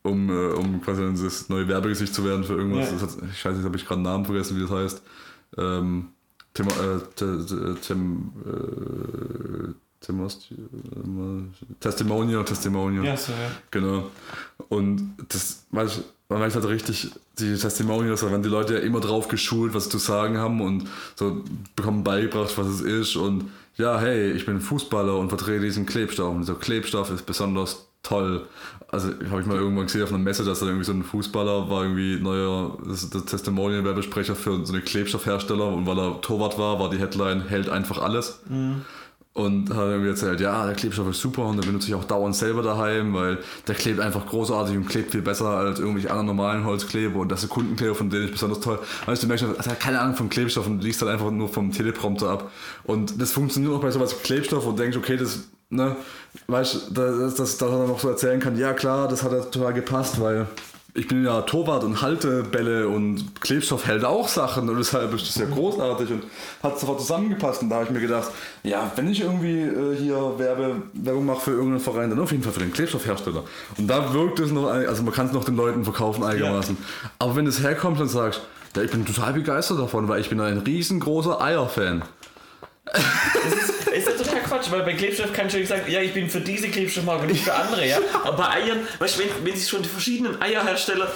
um, äh, um quasi das neue Werbegesicht zu werden für irgendwas. Ja. Das hat, ich weiß nicht, habe ich gerade einen Namen vergessen, wie das heißt. Ähm, Tim, äh, Tim, äh, Timos, Testimonial, Testimonial. so, ja. Genau. Und das, weiß ich, man weiß halt richtig, die Testimonials, da werden die Leute ja immer drauf geschult, was sie zu sagen haben und so bekommen beigebracht, was es ist. Und ja, hey, ich bin Fußballer und vertrete diesen Klebstoff. Und so Klebstoff ist besonders toll. Also habe ich mal irgendwann gesehen auf einer Messe, dass da irgendwie so ein Fußballer war irgendwie neuer Testimonial-Werbesprecher für so einen Klebstoffhersteller und weil er Torwart war, war die Headline hält einfach alles. Und hat irgendwie erzählt, ja, der Klebstoff ist super und den benutze ich auch dauernd selber daheim, weil der klebt einfach großartig und klebt viel besser als irgendwelche anderen normalen Holzkleber und das ist Sekundenkleber, von denen ich besonders toll. Weißt du, merkst, er hat keine Ahnung vom Klebstoff und liest halt einfach nur vom Teleprompter ab. Und das funktioniert auch bei sowas wie Klebstoff und denkst, okay, das, ne, weißt du, dass, dass, dass er dann noch so erzählen kann, ja klar, das hat ja total gepasst, weil ich bin ja Torwart und halte Bälle und Klebstoff hält auch Sachen und deshalb ist das ja großartig und hat sofort zusammengepasst. Und da habe ich mir gedacht, ja, wenn ich irgendwie äh, hier Werbe, Werbung mache für irgendeinen Verein, dann auf jeden Fall für den Klebstoffhersteller. Und da wirkt es noch, also man kann es noch den Leuten verkaufen einigermaßen. Aber wenn du herkommst und sagst, ja, ich bin total begeistert davon, weil ich bin ein riesengroßer Eier-Fan. Ist ja total Quatsch, weil bei Klebstoff kann ich schon sagen, ja, ich bin für diese Klebstoffmarke und nicht für andere, ja. Aber bei Eiern, weißt du, wenn, wenn sich schon die verschiedenen Eierhersteller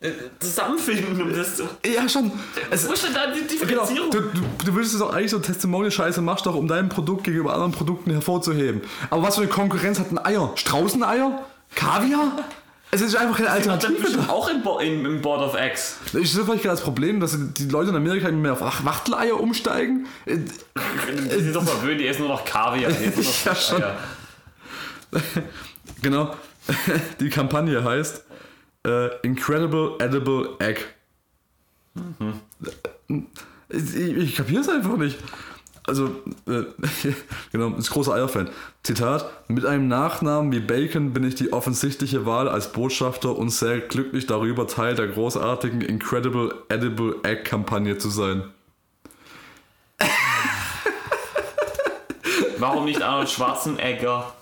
äh, zusammenfinden, um das zu. Ja, schon. Es, Wo ist denn da die Genau. Differenzierung? Du, du, du würdest es auch eigentlich so Testimonial-Scheiße machst, doch um dein Produkt gegenüber anderen Produkten hervorzuheben. Aber was für eine Konkurrenz hat ein Eier? Straußeneier? Kaviar? Es ist einfach keine Alternative. bestimmt auch im, Bo im, im Board of Eggs. Ich sehe vielleicht gerade das Problem, dass die Leute in Amerika immer mehr auf Ach- Wachteleier umsteigen. Äh, Die sind doch verwöhnt, die essen nur noch Kaviar. Die essen nur noch Ja, schon. Genau. Die Kampagne heißt äh, Incredible Edible Egg. Ich, ich kapiere es einfach nicht. Also, äh, genau, ist großer Eierfan. Zitat: Mit einem Nachnamen wie Bacon bin ich die offensichtliche Wahl als Botschafter und sehr glücklich darüber, Teil der großartigen Incredible Edible Egg Kampagne zu sein. Warum nicht Arnold Schwarzenegger?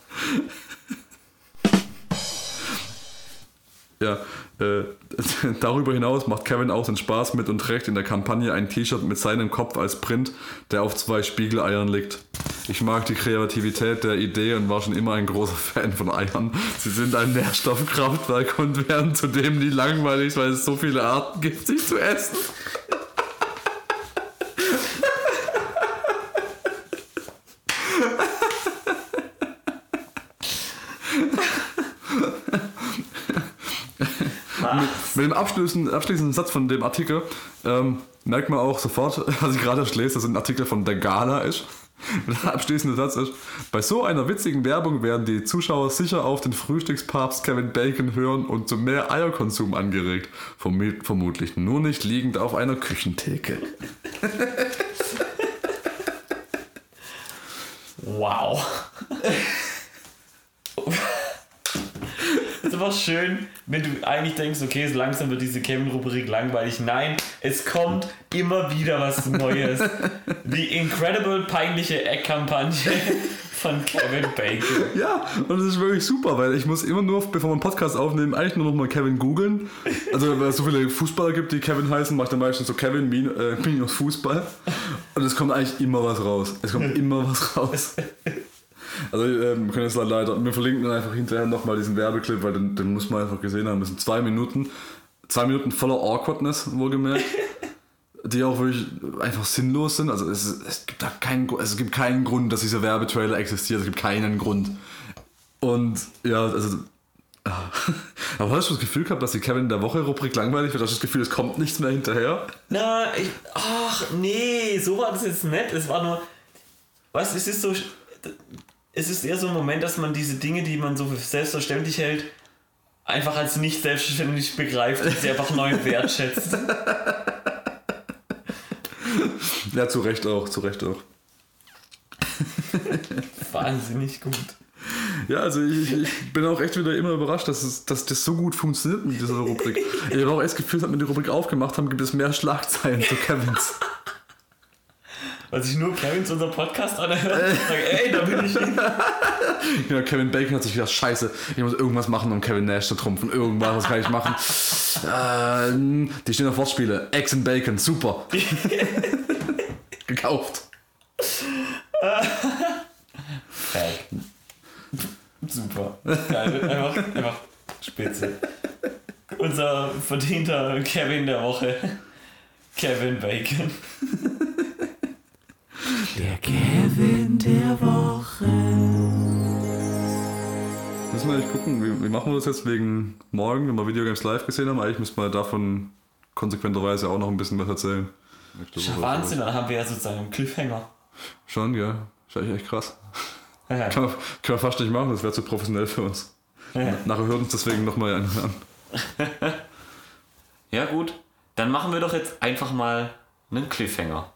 Ja, äh, darüber hinaus macht Kevin auch den Spaß mit und trägt in der Kampagne ein T-Shirt mit seinem Kopf als Print, der auf zwei Spiegeleiern liegt. Ich mag die Kreativität der Idee und war schon immer ein großer Fan von Eiern. Sie sind ein Nährstoffkraftwerk und werden zudem nie langweilig, weil es so viele Arten gibt, sie zu essen. Mit dem abschließenden, abschließenden Satz von dem Artikel ähm, merkt man auch sofort, was ich gerade lese, dass es ein Artikel von der Gala ist. Der abschließende Satz ist, bei so einer witzigen Werbung werden die Zuschauer sicher auf den Frühstückspapst Kevin Bacon hören und zu mehr Eierkonsum angeregt. Vermu- Vermutlich nur nicht liegend auf einer Küchentheke. Wow. einfach schön, wenn du eigentlich denkst, okay, so langsam wird diese Kevin-Rubrik langweilig. Nein, es kommt immer wieder was Neues. Die incredible peinliche Eckkampagne von Kevin Bacon. Ja, und das ist wirklich super, weil ich muss immer nur, bevor wir einen Podcast aufnehmen, eigentlich nur noch mal Kevin googeln. Also, weil es so viele Fußballer gibt, die Kevin heißen, macht er meistens so Kevin äh, minus Fußball. Und es kommt eigentlich immer was raus. Es kommt immer was raus. Also, ähm, wir können jetzt leider, wir verlinken dann einfach hinterher nochmal diesen Werbeclip, weil den, den muss man einfach gesehen haben. Das sind zwei Minuten, zwei Minuten voller Awkwardness, wohlgemerkt. die auch wirklich einfach sinnlos sind. Also es, es gibt da keinen, es gibt keinen Grund, dass dieser Werbetrailer existiert. Es gibt keinen Grund. Und ja, also. ah. Aber hast du das Gefühl gehabt, dass die Kevin der Woche Rubrik langweilig wird? Hast du das Gefühl, es kommt nichts mehr hinterher? Na, ich, ach nee, so war das jetzt nicht. Es war nur, was, es ist so, es ist eher so ein Moment, dass man diese Dinge, die man so für selbstverständlich hält, einfach als nicht selbstverständlich begreift und sie einfach neu wertschätzt. Ja, zu Recht auch, zu Recht auch. Wahnsinnig gut. Ja, also ich, ich bin auch echt wieder immer überrascht, dass, es, dass das so gut funktioniert mit dieser Rubrik. Ich habe auch echt das Gefühl, seit wir die Rubrik aufgemacht haben, gibt es mehr Schlagzeilen zu Kevins. Weil sich nur Kevin unser Podcast anhört und sagt, ey, da bin ich. Ja, Kevin Bacon hat sich gedacht, scheiße, ich muss irgendwas machen, um Kevin Nash zu trumpfen. Irgendwas, was kann ich machen? ähm, die stehen auf Wortspiele. Eggs and Bacon, super. Gekauft. Fag. Super. Geil. Einfach, einfach spitze. Unser verdienter Kevin der Woche. Kevin Bacon. Der Kevin der Woche. Müssen wir eigentlich gucken, wie, wie machen wir das jetzt wegen morgen, wenn wir Videogames live gesehen haben? Eigentlich müssen wir davon konsequenterweise auch noch ein bisschen was erzählen. Das ist ja Wahnsinn, dann haben wir ja sozusagen einen Cliffhanger. Schon, ja. Ist eigentlich echt krass. Kann man, können wir fast nicht machen, das wäre zu professionell für uns. Nachher hört uns deswegen nochmal an. Ja gut, dann machen wir doch jetzt einfach mal einen Cliffhanger.